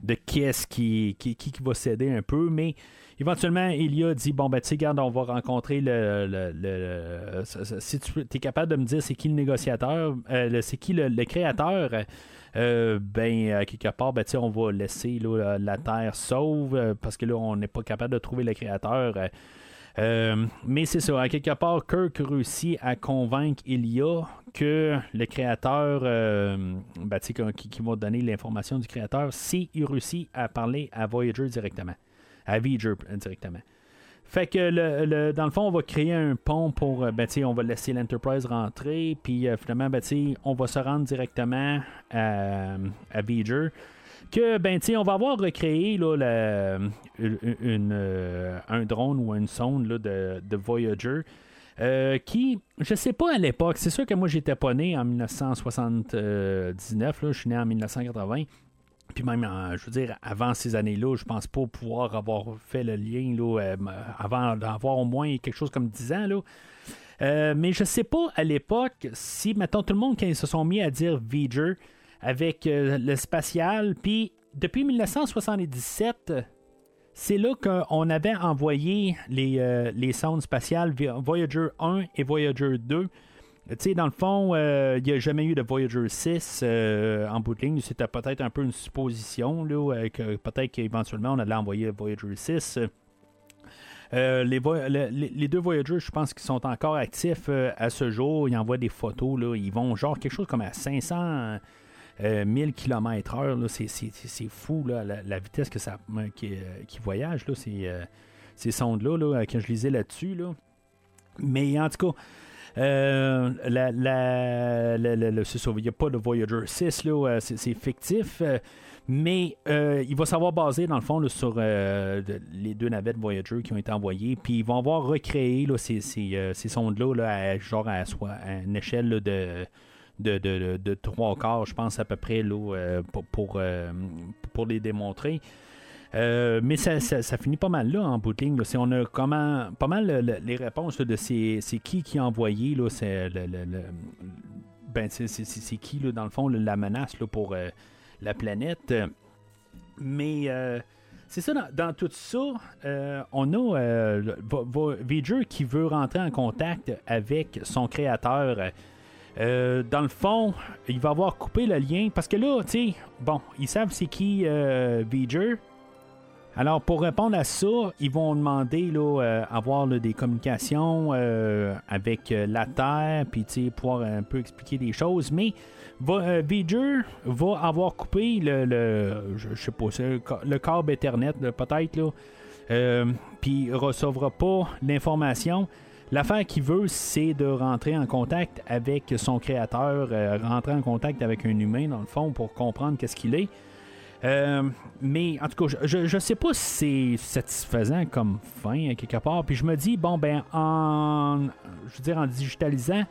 de qui est-ce qui, qui, qui, va céder un peu, mais éventuellement, il a dit bon, ben, tu sais, on va rencontrer le. le, si tu es capable de me dire c'est qui le négociateur, euh, c'est qui le, créateur, ben, quelque part, ben, on va laisser la Terre sauve, parce que là, on n'est pas capable de trouver le créateur. Euh, mais c'est ça, à quelque part, Kirk réussit à convaincre Ilia que le créateur, euh, ben, qui, qui, va donner l'information du créateur, s'il réussit à parler à Voyager directement, à Voyager directement. Fait que le, dans le fond, on va créer un pont pour. Euh, ben, on va laisser l'Enterprise rentrer. Puis finalement, ben, on va se rendre directement à, à que, ben, on va avoir recréé là, euh, un drone ou une sonde de, Voyager. Euh, qui, je sais pas à l'époque, c'est sûr que moi j'étais pas né en 1979, là, je suis né en 1980. Puis même, je veux dire, avant ces années-là, je pense pas pouvoir avoir fait le lien là, euh, avant d'avoir au moins quelque chose comme 10 ans. Là. mais je sais pas à l'époque si, mettons, tout le monde, quand ils se sont mis à dire V'ger, avec euh, le spatial. Puis depuis 1977, c'est là qu'on avait envoyé les, les sondes spatiales Voyager 1 et Voyager 2 tu sais, dans le fond, euh, il n'y a jamais eu de Voyager 6 euh, en bout de ligne. C'était peut-être un peu une supposition, là, euh, que peut-être qu'éventuellement on allait envoyer Voyager 6. Les, deux Voyagers, je pense qu'ils sont encore actifs à ce jour. Ils envoient des photos. Là. Ils vont genre quelque chose comme à 500 000 km/h. C'est fou là, la, vitesse que ça, qui, qui voyage, là, ces, ces sondes-là, là, que je lisais là-dessus. Là. Mais en tout cas, euh, la, il n'y a pas de Voyager 6, là, euh, c'est, fictif. Euh, mais il va savoir baser dans le fond sur les deux navettes Voyager qui ont été envoyées. Puis ils vont avoir recréé là, ces, ces, ces sondes-là à, genre à, une échelle de, de, de, de, trois quarts, je pense à peu près là, pour, pour, pour les démontrer. Euh, mais ça, ça, finit pas mal là en bout de ligne. On a comment, pas mal les réponses de c'est, qui qui a envoyé. Là, c'est, ben, qui, là, dans le fond, la menace là, pour euh, la planète. Mais euh, c'est ça, dans, tout ça, on a V'ger qui veut rentrer en contact avec son créateur. Dans le fond, il va avoir coupé le lien parce que là, tu sais, bon, ils savent c'est qui V'ger, alors, pour répondre à ça, ils vont demander là, euh, avoir des communications euh, avec euh, la Terre, puis pouvoir un peu expliquer des choses. Mais va, va avoir coupé le, je, sais pas, le câble Ethernet, peut-être, là, puis recevra pas l'information. L'affaire qu'il veut, c'est de rentrer en contact avec son créateur, rentrer en contact avec un humain, dans le fond, pour comprendre qu'est-ce qu'il est. Euh, mais en tout cas, je ne sais pas si c'est satisfaisant comme fin, quelque part. Puis je me dis, bon, ben, en, je veux dire, en digitalisant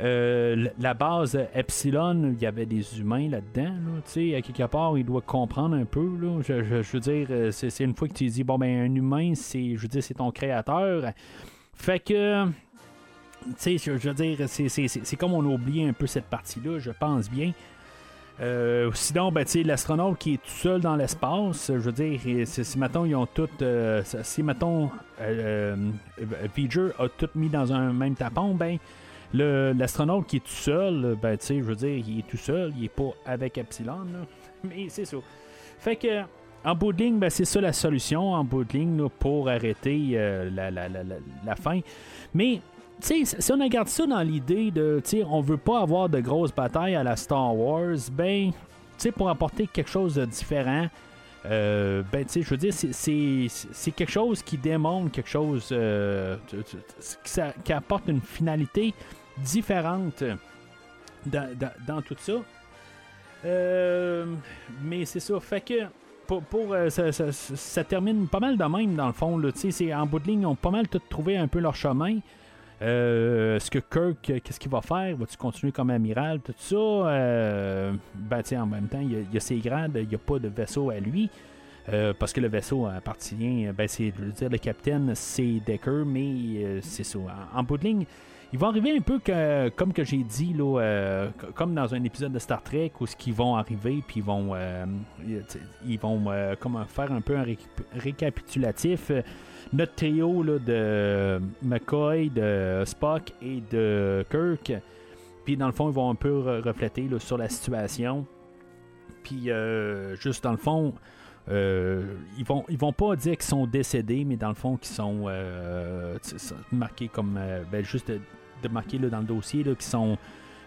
euh, la base Epsilon, il y avait des humains là-dedans. tu sais, à quelque part, il doit comprendre un peu. Là, je, veux dire, euh, c'est, une fois que tu dis, bon, ben, un humain, c'est, je veux dire, c'est ton créateur. Fait que. Tu sais, je veux dire, c'est, comme on a oublié un peu cette partie-là, je pense bien. Euh, sinon, ben, l'astronaute qui est tout seul dans l'espace, je veux dire, si, mettons, ils ont tout. Euh, si, mettons, euh, euh a tout mis dans un même tapon, ben, l'astronaute qui est tout seul, ben, tu sais, je veux dire, il est tout seul, il est pas avec Epsilon, [laughs] mais c'est ça. Fait que. En bout de ligne, ben, c'est ça la solution en bout de ligne pour arrêter la, la, la, la, fin. Mais si on regarde ça dans l'idée de, on veut pas avoir de grosses batailles à la Star Wars, ben, pour apporter quelque chose de différent, euh, ben, tu je veux dire, c'est quelque chose qui démontre quelque chose euh, qui, apporte une finalité différente dans, tout ça. Euh, mais c'est ça, fait que pour, ça, termine pas mal de même dans le fond. c'est en bout de ligne, ils ont pas mal tout trouvé un peu leur chemin. Euh, est-ce que Kirk, qu'est-ce qu'il va faire? Va-tu continuer comme amiral? Tout ça? Euh, ben, en même temps, il y, a, ses grades, il n'y a pas de vaisseau à lui. Euh, parce que le vaisseau appartient, ben, c'est, veux dire, le capitaine, c'est Decker, mais c'est ça. En, bout de ligne, il va arriver un peu comme que j'ai dit, là, comme dans un épisode de Star Trek, où ce qu'ils vont arriver, puis ils vont, ils vont comme faire un peu un récapitulatif notre trio de McCoy, de Spock et de Kirk. Puis dans le fond, ils vont un peu refléter sur la situation. Puis euh, juste dans le fond, euh, ils vont ils vont pas dire qu'ils sont décédés, mais dans le fond qu'ils sont euh, marqués comme ben, juste de, marquer dans le dossier qu'ils sont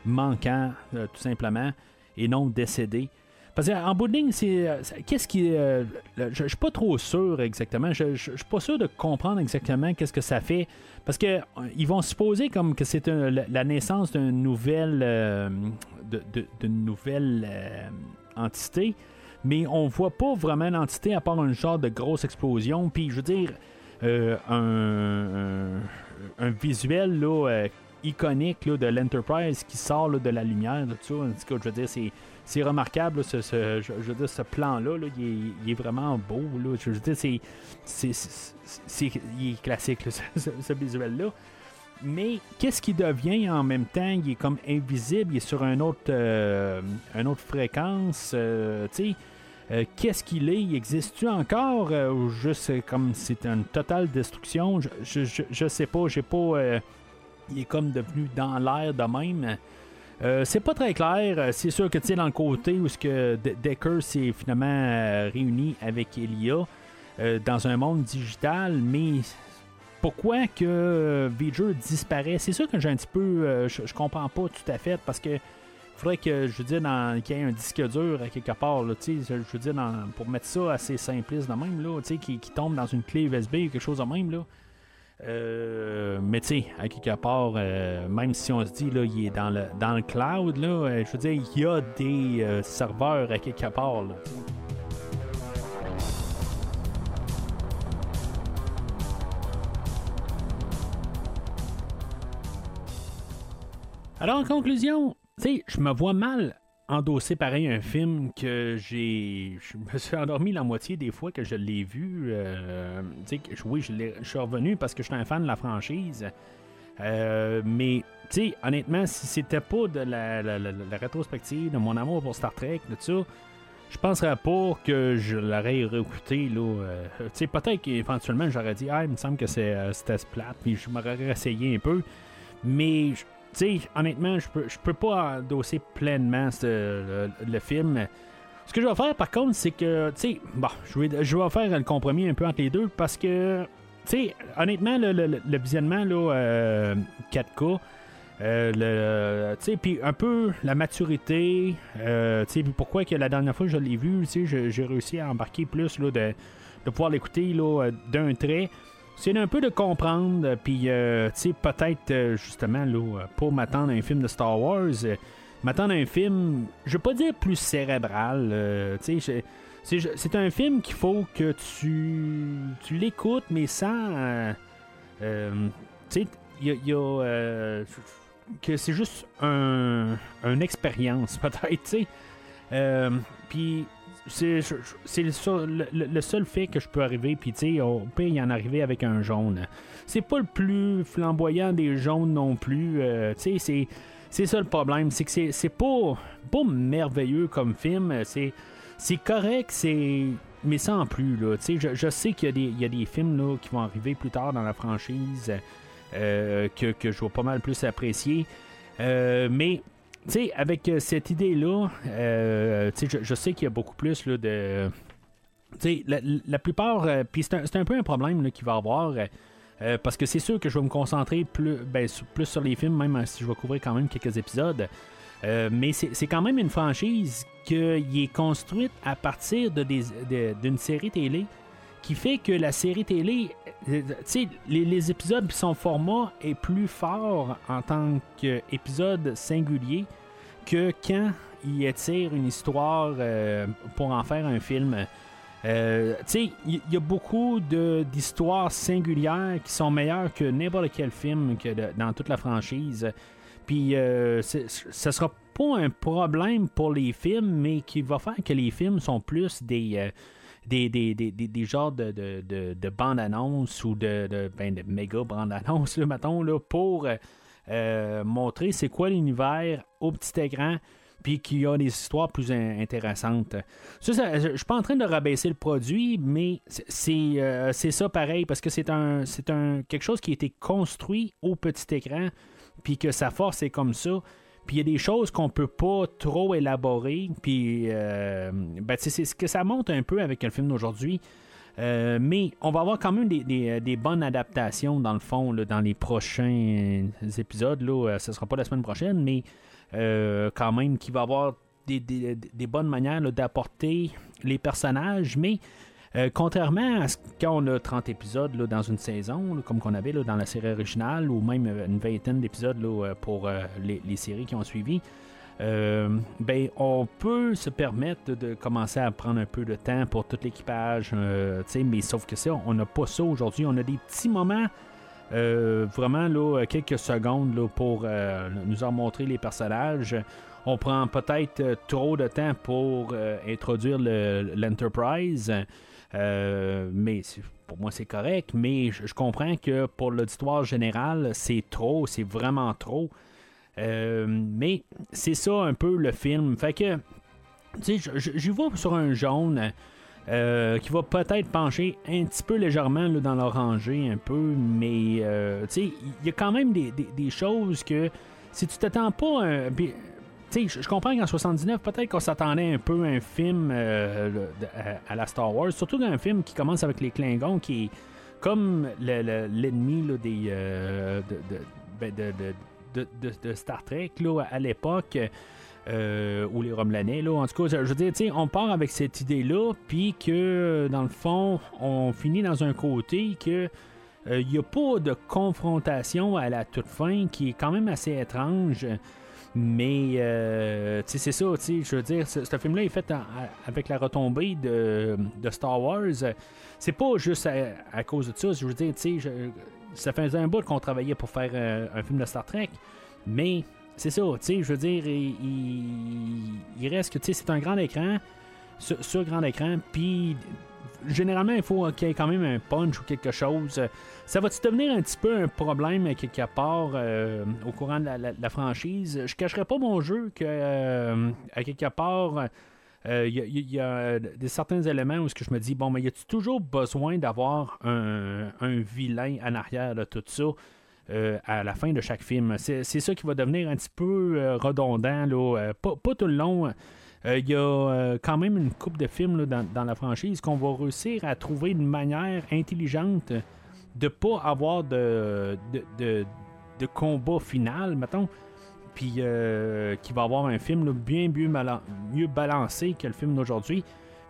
manquants tout simplement et non décédés. Parce qu'en bout de ligne, c'est. Euh, qu'est-ce qui. Euh, je suis pas trop sûr exactement. Je suis pas sûr de comprendre exactement qu'est-ce que ça fait. Parce que euh, ils vont supposer comme que c'est la naissance d'une nouvelle. d'une nouvelle entité. Mais on voit pas vraiment l'entité à part une genre de grosse explosion. Puis je veux dire. un, un, visuel là, iconique là, de l'Enterprise qui sort de la lumière, tout ça. Je veux dire, c'est remarquable, ce, je, veux dire, ce plan-là, il, est, vraiment beau. je veux dire, c'est, il est classique, [laughs] ce, visuel-là. Mais qu'est-ce qui devient en même temps? Il est comme invisible, il est sur un autre, euh, une autre fréquence. Euh, qu'est-ce qu'il est? Il existe-tu encore Ou juste comme c'est une totale destruction? Je, je, sais pas, j'ai pas. Il est comme devenu dans l'air de même. c'est pas très clair. C'est sûr que tu dans le côté où ce que Decker s'est finalement réuni avec Elia dans un monde digital, mais pourquoi que euh, V'ger disparaît? C'est sûr que j'ai un petit peu. Euh, je, comprends pas tout à fait parce que faudrait que je veux dire qu'il y ait un disque dur à quelque part. Je veux dire pour mettre ça assez simpliste de même, là, qui, qui tombe dans une clé USB ou quelque chose de même. Là. Euh, mais tu sais, à quelque part, même si on se dit là, il est dans le, dans le cloud, là, je veux dire, il y a des serveurs à quelque part. Alors, en conclusion, tu je me vois mal endosser pareil un film que j'ai. Je me suis endormi la moitié des fois que je l'ai vu. Euh, oui, je, je, suis revenu parce que je suis un fan de la franchise. Euh, mais, tu sais, honnêtement, si c'était pas de la, rétrospective de mon amour pour Star Trek, de ça, je penserais pas que je l'aurais réécouté. Euh, sais, peut-être qu'éventuellement j'aurais dit, ah, il me semble que c'était plate, puis je m'aurais essayé un peu. Mais tu sais, honnêtement, je peux, je peux pas endosser pleinement le, film. Ce que je vais faire, par contre, c'est que, tu sais, bon, je vais, je vais faire le compromis un peu entre les deux parce que, tu sais, honnêtement, le, visionnement, là, 4K, euh, euh, tu sais, puis un peu la maturité, euh, tu sais, pourquoi que la dernière fois que je l'ai vu, tu sais, j'ai réussi à embarquer plus, là, de, de pouvoir l'écouter, là, d'un trait c'est un peu de comprendre, puis euh, tu sais, peut-être euh, justement, là, pour m'attendre à un film de Star Wars, euh, m'attendre à un film, je veux pas dire plus cérébral, c'est un film qu'il faut que tu, tu l'écoutes, mais sans. tu sais, il y a. que c'est juste un, une expérience, [laughs] peut-être, tu sais. Puis c'est le, seul fait que je peux arriver, puis tu sais, on peut y en arriver avec un jaune. C'est pas le plus flamboyant des jaunes non plus. Euh, sais, c'est ça le problème, c'est que c'est pas, pas merveilleux comme film. C'est correct, c'est. Mais sans plus, là. Je, je, sais qu'il y, y, a des films là, qui vont arriver plus tard dans la franchise euh, que, que je vais pas mal plus apprécier. Euh, mais tu sais, avec euh, cette idée-là, euh, je, je, sais qu'il y a beaucoup plus là, de. Sais, la, plupart. Euh, puis c'est un, peu un problème qu'il va y avoir. parce que c'est sûr que je vais me concentrer plus, ben, plus sur les films, même si je vais couvrir quand même quelques épisodes. mais c'est quand même une franchise qui est construite à partir d'une de, série télé qui fait que la série télé, tu sais, les, les, épisodes, son format est plus fort en tant qu'épisode singulier que quand il étire une histoire euh, pour en faire un film. Euh, il y, a beaucoup d'histoires singulières qui sont meilleures que n'importe quel film que dans toute la franchise. Puis, euh, ce sera pas un problème pour les films, mais qui va faire que les films sont plus des des, des, des, des, genres de, de, de, bandes-annonces ou de, de, ben, de méga bandes-annonces, mettons, là, pour euh, montrer c'est quoi l'univers au petit écran puis qu'il y a des histoires plus intéressantes. Ça, je, ne suis pas en train de rabaisser le produit, mais euh, c'est ça pareil, parce que c'est un, un quelque chose qui a été construit au petit écran, puis que sa force est comme ça. Puis il y a des choses qu'on peut pas trop élaborer. Puis euh, ben, c'est ce que ça monte un peu avec le film d'aujourd'hui. Euh, mais on va avoir quand même des, bonnes adaptations dans le fond dans les prochains épisodes. Là, euh, ce sera pas la semaine prochaine, mais quand même qu'il va avoir des, bonnes manières d'apporter les personnages, mais euh, contrairement à ce qu'on a 30 épisodes dans une saison, comme qu'on avait dans la série originale, ou même euh, une vingtaine d'épisodes euh, pour les, séries qui ont suivi, ben, on peut se permettre de commencer à prendre un peu de temps pour tout l'équipage, mais sauf que ça, on n'a pas ça aujourd'hui. On a des petits moments, vraiment là, quelques secondes pour nous en montrer les personnages. On prend peut-être trop de temps pour introduire l'Enterprise. Euh, mais pour moi, c'est correct. Mais je, comprends que pour l'auditoire général, c'est trop, c'est vraiment trop. Euh, mais c'est ça un peu le film. Fait que tu sais, j'y vois sur un jaune. Euh, qui va peut-être pencher un petit peu légèrement dans l'oranger, un peu, mais euh, tu sais, il y a quand même des, choses que si tu t'attends pas un. Je comprends qu'en 79, peut-être qu'on s'attendait un peu à un film euh, à, la Star Wars, surtout dans un film qui commence avec les Klingons, qui est comme l'ennemi des, de, Star Trek là, à l'époque. Euh, ou les Romelanais. Là. En tout cas, je, veux dire, on part avec cette idée-là, puis que dans le fond, on finit dans un côté que il euh, n'y a pas de confrontation à la toute fin qui est quand même assez étrange. Mais euh, c'est ça, je veux dire, ce, film-là est fait avec la retombée de, Star Wars. C'est pas juste à, cause de ça. Je veux dire, ça faisait un bout qu'on travaillait pour faire un film de Star Trek. Mais c'est ça, tu sais, je veux dire, il, reste que, tu sais, c'est un grand écran, sur, grand écran, puis généralement, il faut qu'il y ait quand même un punch ou quelque chose. Ça va-tu devenir un petit peu un problème quelque part euh, au courant de la, franchise? Je cacherai pas mon jeu que, euh, à quelque part, euh, il y, a des certains éléments où je me dis, bon, mais y a-tu toujours besoin d'avoir un, vilain en arrière de tout ça? Euh, à la fin de chaque film? C'est ça qui va devenir un petit peu euh, redondant, là, euh, pas, tout le long. Il y a quand même une coupe de films dans, la franchise qu'on va réussir à trouver une manière intelligente de pas avoir de, de, combat final, mettons, puis qui va avoir un film bien, mieux balancé que le film d'aujourd'hui.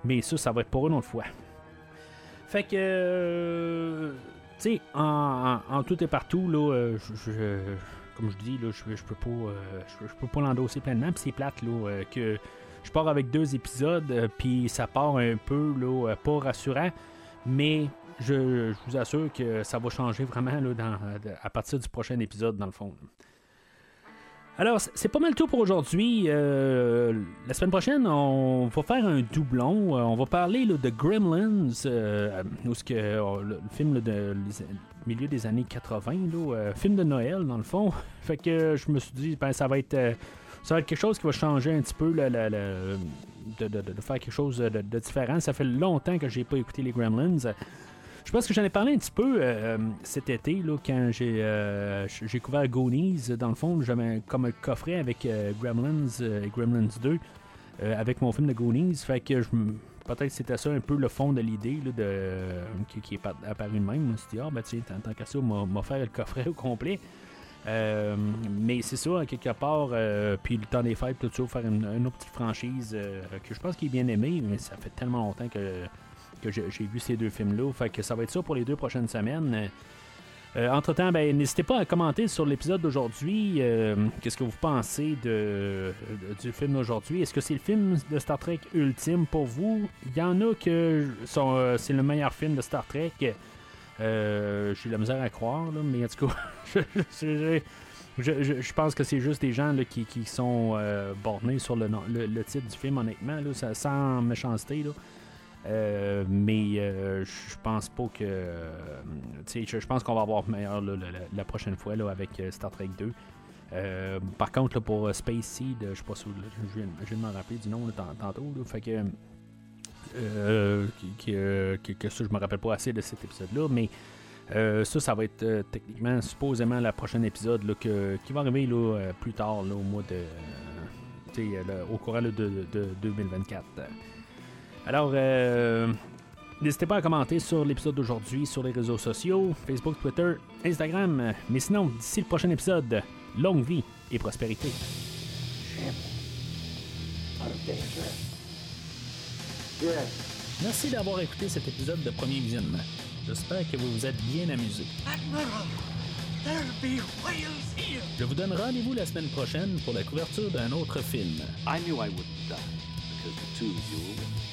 Mais ça, ça va être pour une autre fois. Fait que tu sais, en, tout et partout, là, euh, comme je dis, là, je, je peux pas, euh, pas l'endosser pleinement. Puis c'est plate là, euh, que je pars avec deux épisodes, puis ça part un peu là, pas rassurant, mais je, vous assure que ça va changer vraiment là, à partir du prochain épisode, dans le fond. Alors, c'est pas mal tout pour aujourd'hui. Euh, la semaine prochaine, on va faire un doublon. Euh, on va parler de Gremlins, euh, que, le, film de milieu des années 80, là, film de Noël dans le fond. [laughs] fait que je me suis dit, ben, ça va être ça va être quelque chose qui va changer un petit peu de, faire quelque chose de, différent. Ça fait longtemps que j'ai pas écouté les Gremlins. Je pense que j'en ai parlé un petit peu euh, cet été, là, quand j'ai euh, j'ai couvert Goonies. Dans le fond, j'avais comme un coffret avec euh, Gremlins et Gremlins 2 avec mon film de Goonies. Fait que je peut-être c'était ça un peu le fond de l'idée de, qui, est apparu de même. Je me suis dit, ah, ben tiens, tant qu'à ça, m'a faire le coffret [laughs] au complet. mais c'est ça, quelque part, puis le temps des fêtes, tout ça, faire une autre petite franchise que je pense qu'il est bien aimé, mais ça fait tellement longtemps que que j'ai vu ces deux films-là. Fait que ça va être ça pour les deux prochaines semaines. Euh, entre-temps, ben, n'hésitez pas à commenter sur l'épisode d'aujourd'hui. Euh, qu'est-ce que vous pensez de, du film d'aujourd'hui? Est-ce que c'est le film de Star Trek ultime pour vous? Il y en a que euh, c'est le meilleur film de Star Trek. j'ai la misère à croire, mais en tout cas, [laughs] je, pense que c'est juste des gens qui, sont bornés sur le, le, titre du film, honnêtement, là, sans méchanceté. Là. Euh, mais euh, je pense pas que. je pense qu'on va avoir meilleur la, prochaine fois là, avec euh, Star Trek 2. par contre, pour Space Seed, je sais pas si je de m'en rappeler du nom tantôt. fait que. que, ça, je me rappelle pas assez de cet épisode-là, mais ça, ça va être techniquement, supposément, la prochaine épisode qui va arriver là, plus tard, au mois de. au courant de 2024. Alors, euh, n'hésitez pas à commenter sur l'épisode d'aujourd'hui sur les réseaux sociaux, Facebook, Twitter, Instagram. Mais sinon, d'ici le prochain épisode, longue vie et prospérité. Merci d'avoir écouté cet épisode de Premier Visionnement. J'espère que vous vous êtes bien amusé. Je vous donne rendez-vous la semaine prochaine pour la couverture d'un autre film.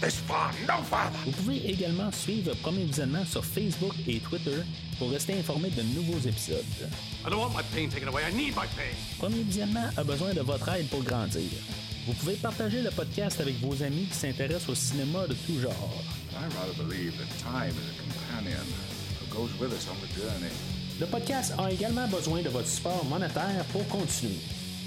This far, no farther. Vous pouvez également suivre Premier Visionnement sur Facebook et Twitter pour rester informé de nouveaux épisodes. I don't want my pain taken away. I need my pain. Premier Visionnement a besoin de votre aide pour grandir. Vous pouvez partager le podcast avec vos amis qui s'intéressent au cinéma de tout genre. I rather believe that time is a companion who goes with us on the journey. Le podcast a également besoin de votre support monétaire pour continuer.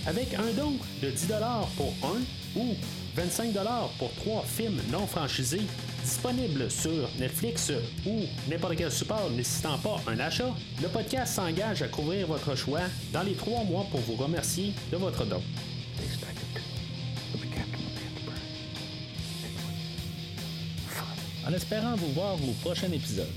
Avec un don de 10 pour un ou 25 pour trois films non franchisés disponibles sur Netflix ou n'importe quel support nécessitant pas un achat, le podcast s'engage à couvrir votre choix dans les trois mois pour vous remercier de votre don. En espérant vous voir au prochain épisode.